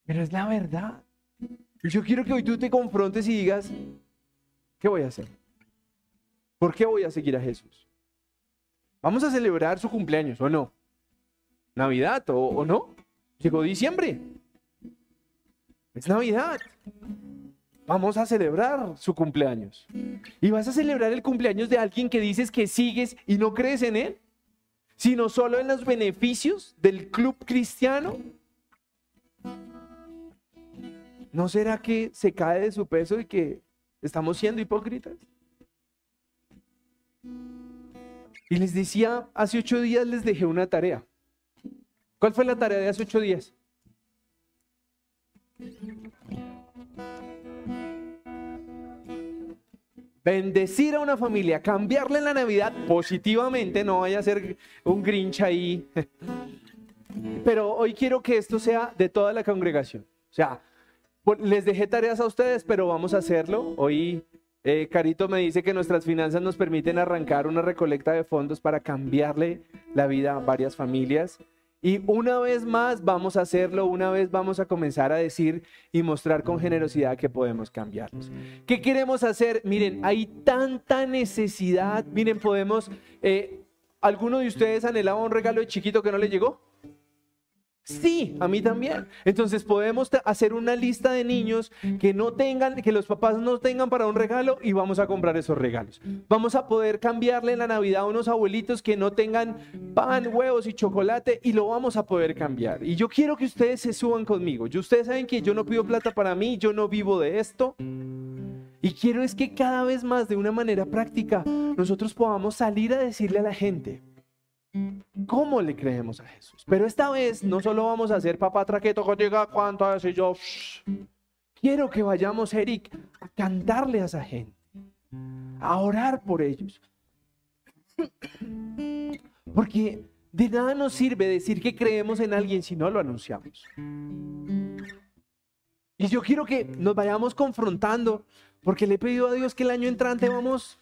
Pero es la verdad. Yo quiero que hoy tú te confrontes y digas, ¿qué voy a hacer? ¿Por qué voy a seguir a Jesús? ¿Vamos a celebrar su cumpleaños o no? ¿Navidad o, o no? Llegó diciembre. Es Navidad. Vamos a celebrar su cumpleaños. ¿Y vas a celebrar el cumpleaños de alguien que dices que sigues y no crees en él? Sino solo en los beneficios del club cristiano. ¿No será que se cae de su peso y que estamos siendo hipócritas? Y les decía, hace ocho días les dejé una tarea. ¿Cuál fue la tarea de hace ocho días? Bendecir a una familia, cambiarle la Navidad positivamente, no vaya a ser un grinch ahí. <laughs> Pero hoy quiero que esto sea de toda la congregación. O sea, les dejé tareas a ustedes, pero vamos a hacerlo. Hoy eh, Carito me dice que nuestras finanzas nos permiten arrancar una recolecta de fondos para cambiarle la vida a varias familias. Y una vez más vamos a hacerlo, una vez vamos a comenzar a decir y mostrar con generosidad que podemos cambiarlos. ¿Qué queremos hacer? Miren, hay tanta necesidad. Miren, podemos... Eh, ¿Alguno de ustedes anhelaba un regalo de chiquito que no le llegó? Sí, a mí también. Entonces podemos hacer una lista de niños que no tengan, que los papás no tengan para un regalo y vamos a comprar esos regalos. Vamos a poder cambiarle en la Navidad a unos abuelitos que no tengan pan, huevos y chocolate y lo vamos a poder cambiar. Y yo quiero que ustedes se suban conmigo. Y ustedes saben que yo no pido plata para mí, yo no vivo de esto. Y quiero es que cada vez más de una manera práctica nosotros podamos salir a decirle a la gente, ¿Cómo le creemos a Jesús? Pero esta vez no solo vamos a hacer papá traqueto, llega cuánto a y yo. Quiero que vayamos, Eric, a cantarle a esa gente, a orar por ellos. Porque de nada nos sirve decir que creemos en alguien si no lo anunciamos. Y yo quiero que nos vayamos confrontando, porque le he pedido a Dios que el año entrante vamos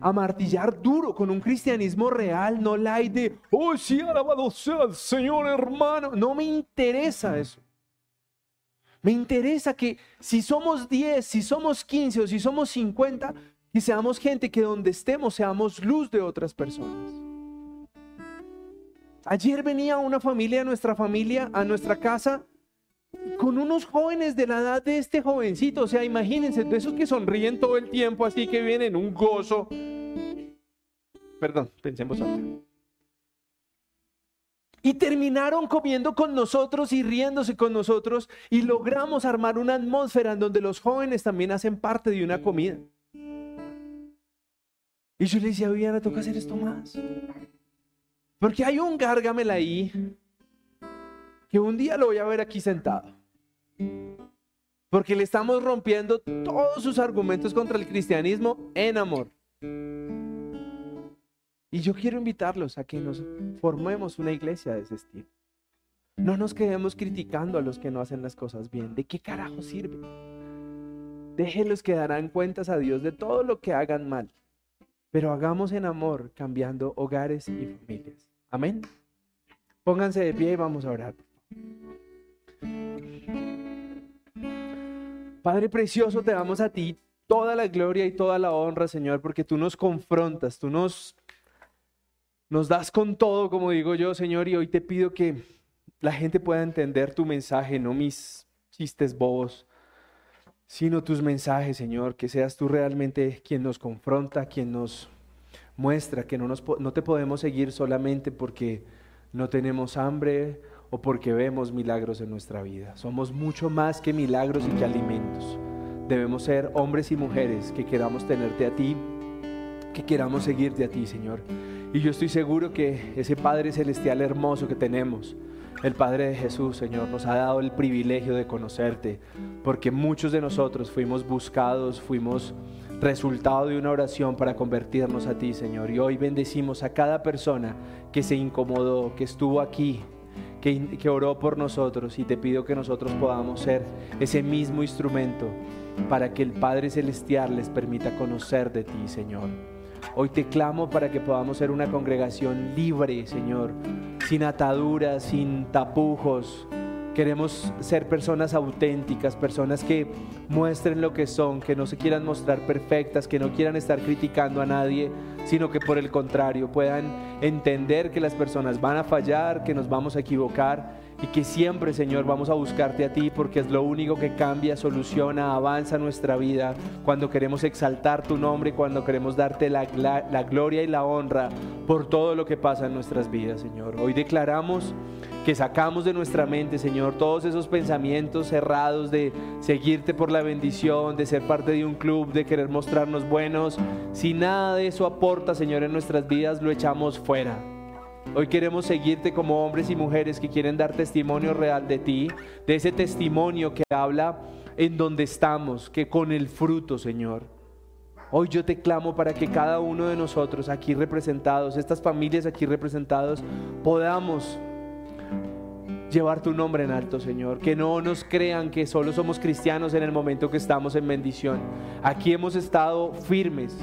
a martillar duro con un cristianismo real, no la de, oh sí, alabado sea el Señor hermano. No me interesa eso. Me interesa que si somos 10, si somos 15 o si somos 50, y seamos gente que donde estemos seamos luz de otras personas. Ayer venía una familia, nuestra familia, a nuestra casa con unos jóvenes de la edad de este jovencito. O sea, imagínense, de esos que sonríen todo el tiempo, así que vienen un gozo. Perdón, pensemos acá. Y terminaron comiendo con nosotros y riéndose con nosotros y logramos armar una atmósfera en donde los jóvenes también hacen parte de una comida. Y yo le decía, Viviana, toca hacer esto más. Porque hay un gárgamel ahí que un día lo voy a ver aquí sentado. Porque le estamos rompiendo todos sus argumentos contra el cristianismo en amor. Y yo quiero invitarlos a que nos formemos una iglesia de ese estilo. No nos quedemos criticando a los que no hacen las cosas bien. ¿De qué carajo sirve? Déjenlos que darán cuentas a Dios de todo lo que hagan mal. Pero hagamos en amor, cambiando hogares y familias. Amén. Pónganse de pie y vamos a orar. Padre precioso, te damos a ti toda la gloria y toda la honra, Señor, porque tú nos confrontas, tú nos, nos das con todo, como digo yo, Señor, y hoy te pido que la gente pueda entender tu mensaje, no mis chistes bobos, sino tus mensajes, Señor, que seas tú realmente quien nos confronta, quien nos muestra que no, nos, no te podemos seguir solamente porque no tenemos hambre o porque vemos milagros en nuestra vida. Somos mucho más que milagros y que alimentos. Debemos ser hombres y mujeres que queramos tenerte a ti, que queramos seguirte a ti, Señor. Y yo estoy seguro que ese Padre Celestial hermoso que tenemos, el Padre de Jesús, Señor, nos ha dado el privilegio de conocerte, porque muchos de nosotros fuimos buscados, fuimos resultado de una oración para convertirnos a ti, Señor. Y hoy bendecimos a cada persona que se incomodó, que estuvo aquí, que, oró por nosotros y te pido que nosotros podamos ser ese mismo instrumento para que el Padre Celestial les permita conocer de ti, Señor. Hoy te clamo para que podamos ser una congregación libre, Señor, sin ataduras, sin tapujos, Queremos ser personas auténticas, personas que muestren lo que son, que no se quieran mostrar perfectas, que no quieran estar criticando a nadie, sino que por el contrario puedan entender que las personas van a fallar, que nos vamos a equivocar y que siempre, Señor, vamos a buscarte a ti porque es lo único que cambia, soluciona, avanza nuestra vida cuando queremos exaltar tu nombre, cuando queremos darte la, la gloria y la honra por todo lo que pasa en nuestras vidas, Señor. Hoy declaramos que sacamos de nuestra mente, Señor, todos esos pensamientos cerrados de seguirte por la bendición, de ser parte de un club, de querer mostrarnos buenos. Si nada de eso aporta, Señor, en nuestras vidas, lo echamos fuera. Hoy queremos seguirte como hombres y mujeres que quieren dar testimonio real de ti, de ese testimonio que habla en donde estamos, que con el fruto, Señor. Hoy yo te clamo para que cada uno de nosotros aquí representados, estas familias aquí representados, podamos llevar tu nombre en alto, Señor. Que no nos crean que solo somos cristianos en el momento que estamos en bendición. Aquí hemos estado firmes,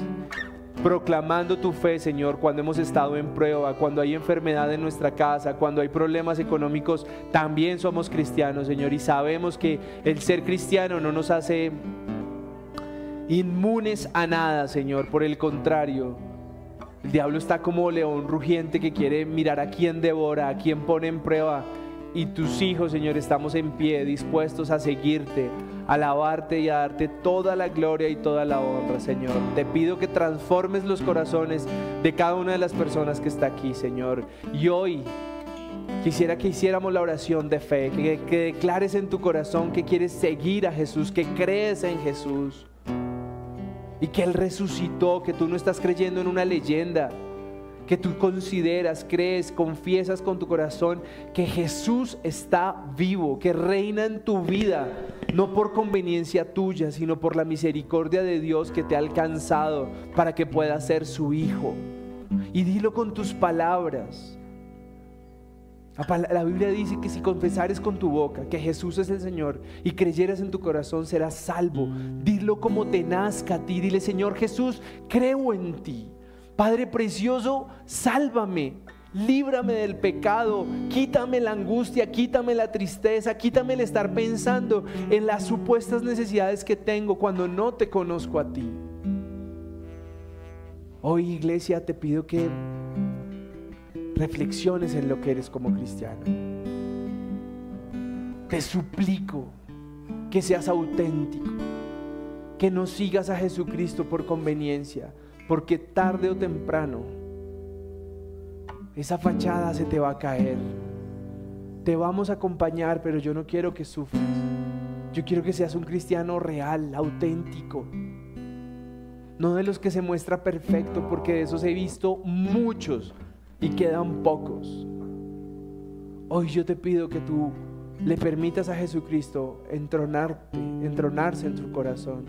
proclamando tu fe, Señor, cuando hemos estado en prueba, cuando hay enfermedad en nuestra casa, cuando hay problemas económicos, también somos cristianos, Señor. Y sabemos que el ser cristiano no nos hace inmunes a nada, Señor. Por el contrario, el diablo está como león rugiente que quiere mirar a quién devora, a quién pone en prueba y tus hijos, Señor, estamos en pie, dispuestos a seguirte, a alabarte y a darte toda la gloria y toda la honra, Señor. Te pido que transformes los corazones de cada una de las personas que está aquí, Señor. Y hoy quisiera que hiciéramos la oración de fe, que, que declares en tu corazón que quieres seguir a Jesús, que crees en Jesús y que Él resucitó, que tú no estás creyendo en una leyenda que tú consideras, crees, confiesas con tu corazón que Jesús está vivo, que reina en tu vida, no por conveniencia tuya, sino por la misericordia de Dios que te ha alcanzado para que puedas ser su hijo. Y dilo con tus palabras. La Biblia dice que si confesares con tu boca que Jesús es el Señor y creyeras en tu corazón, serás salvo. Dilo como te nazca a ti. Dile, Señor Jesús, creo en ti. Padre precioso, sálvame, líbrame del pecado, quítame la angustia, quítame la tristeza, quítame el estar pensando en las supuestas necesidades que tengo cuando no te conozco a ti. Hoy iglesia te pido que reflexiones en lo que eres como cristiano. Te suplico que seas auténtico, que no sigas a Jesucristo por conveniencia, porque tarde o temprano esa fachada se te va a caer. Te vamos a acompañar, pero yo no quiero que sufras. Yo quiero que seas un cristiano real, auténtico. No de los que se muestra perfecto, porque de esos he visto muchos y quedan pocos. Hoy yo te pido que tú le permitas a Jesucristo entronarte, entronarse en tu corazón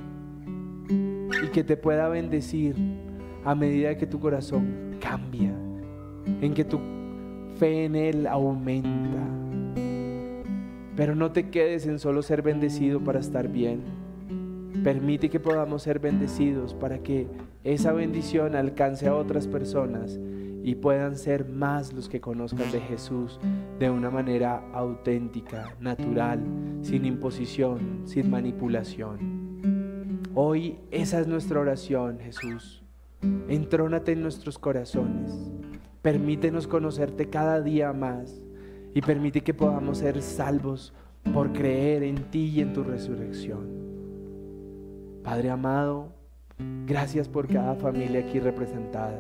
y que te pueda bendecir a medida que tu corazón cambia, en que tu fe en Él aumenta. Pero no te quedes en solo ser bendecido para estar bien. Permite que podamos ser bendecidos para que esa bendición alcance a otras personas y puedan ser más los que conozcan de Jesús de una manera auténtica, natural, sin imposición, sin manipulación. Hoy esa es nuestra oración, Jesús. Entrónate en nuestros corazones. Permítenos conocerte cada día más y permite que podamos ser salvos por creer en ti y en tu resurrección. Padre amado, gracias por cada familia aquí representada.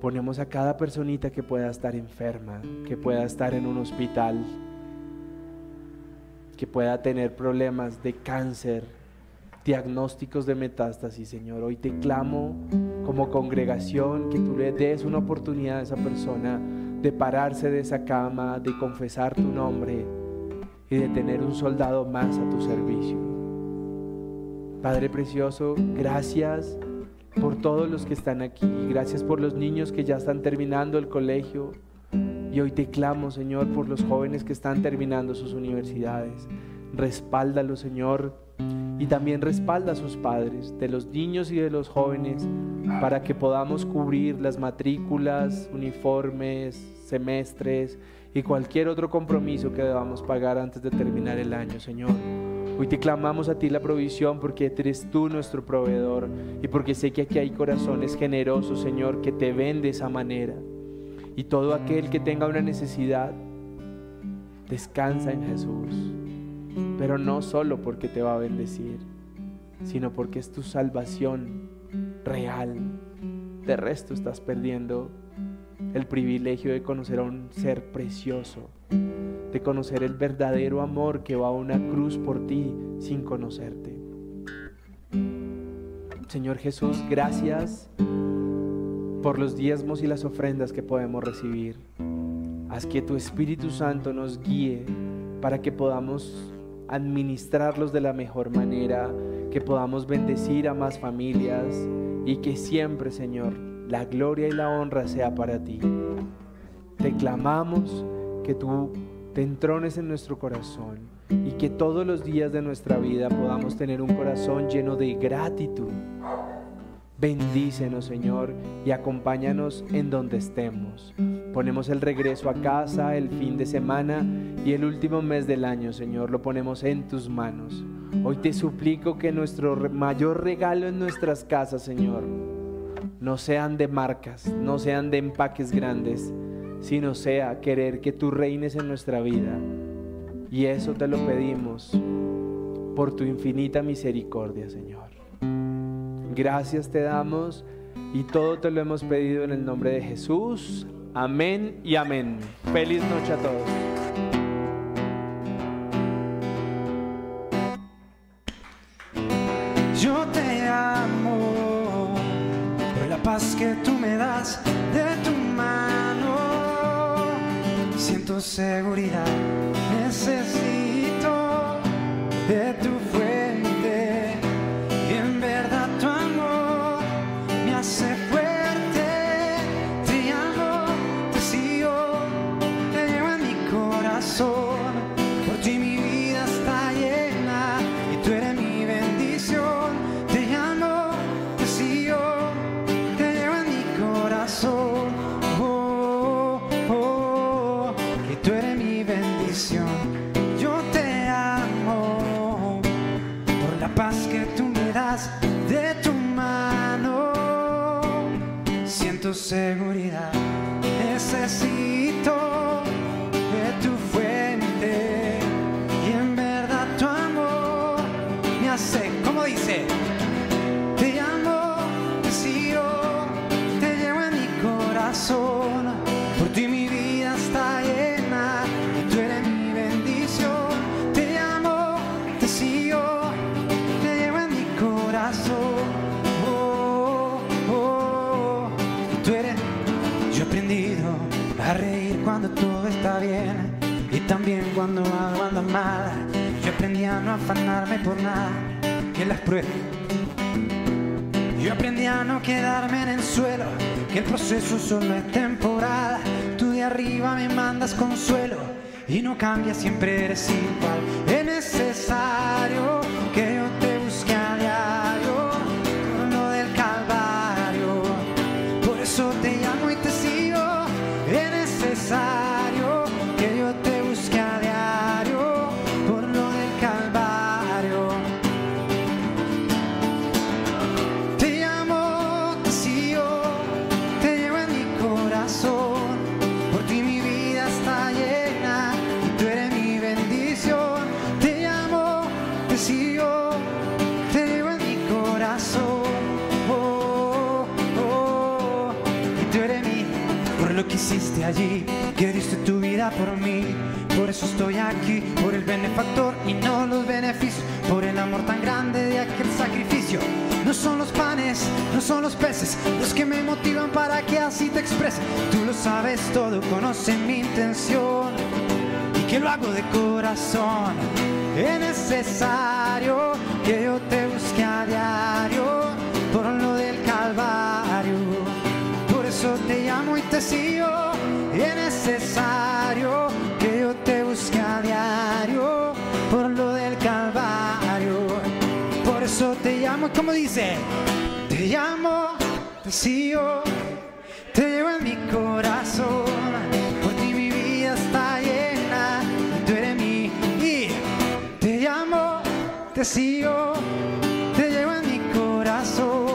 Ponemos a cada personita que pueda estar enferma, que pueda estar en un hospital, que pueda tener problemas de cáncer, diagnósticos de metástasis, Señor. Hoy te clamo como congregación que tú le des una oportunidad a esa persona de pararse de esa cama, de confesar tu nombre y de tener un soldado más a tu servicio. Padre precioso, gracias por todos los que están aquí. Gracias por los niños que ya están terminando el colegio. Y hoy te clamo, Señor, por los jóvenes que están terminando sus universidades. Respáldalos, Señor. Y también respalda a sus padres, de los niños y de los jóvenes, para que podamos cubrir las matrículas, uniformes, semestres y cualquier otro compromiso que debamos pagar antes de terminar el año, Señor. Hoy te clamamos a ti la provisión porque eres tú nuestro proveedor y porque sé que aquí hay corazones generosos, Señor, que te ven de esa manera. Y todo aquel que tenga una necesidad, descansa en Jesús. Pero no solo porque te va a bendecir, sino porque es tu salvación real. De resto estás perdiendo el privilegio de conocer a un ser precioso de conocer el verdadero amor que va a una cruz por ti sin conocerte. Señor Jesús, gracias por los diezmos y las ofrendas que podemos recibir. Haz que tu Espíritu Santo nos guíe para que podamos administrarlos de la mejor manera, que podamos bendecir a más familias y que siempre, Señor, la gloria y la honra sea para ti. Te clamamos que tú te entrones en nuestro corazón y que todos los días de nuestra vida podamos tener un corazón lleno de gratitud. Bendícenos, Señor, y acompáñanos en donde estemos. Ponemos el regreso a casa, el fin de semana y el último mes del año, Señor, lo ponemos en tus manos. Hoy te suplico que nuestro mayor regalo en nuestras casas, Señor, no sean de marcas, no sean de empaques grandes, sino sea querer que tú reines en nuestra vida. Y eso te lo pedimos por tu infinita misericordia, Señor. Gracias te damos y todo te lo hemos pedido en el nombre de Jesús. Amén y amén. Feliz noche a todos. Yo te amo por la paz que tú me das de tu siento seguridad, necesito paz que tú me das de tu mano. Siento seguridad, necesito cuando algo anda mal. Yo aprendí a no afanarme por nada que las pruebe. Yo aprendí a no quedarme en el suelo, que el proceso solo es temporal. Tú de arriba me mandas consuelo y no cambias, siempre eres igual. Es necesario que eso estoy aquí, por el benefactor y no los beneficios, por el amor tan grande de aquel sacrificio. No son los panes, no son los peces los que me motivan para que así te exprese. Tú lo sabes todo, conoces mi intención y que lo hago de corazón. Es necesario dice, te llamo, te sigo, te llevo en mi corazón. Por ti mi vida está llena, tú eres mi. Y te llamo, te sigo, te llevo en mi corazón.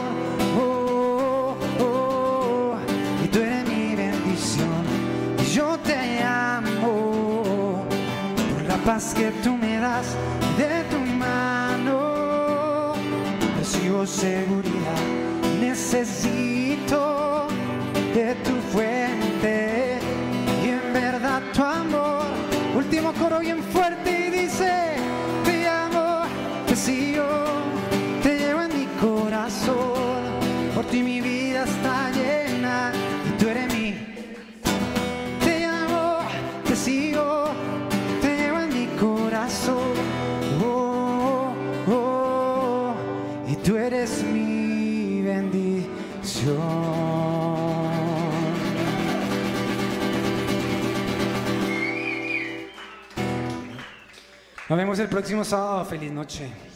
Oh, oh, oh, y tú eres mi bendición. Y yo te amo por la paz que tú me das Seguridad, necesito de tu fuente y en verdad tu amor. Último coro bien fuerte y dice, Nos vemos el próximo sábado. Feliz noche.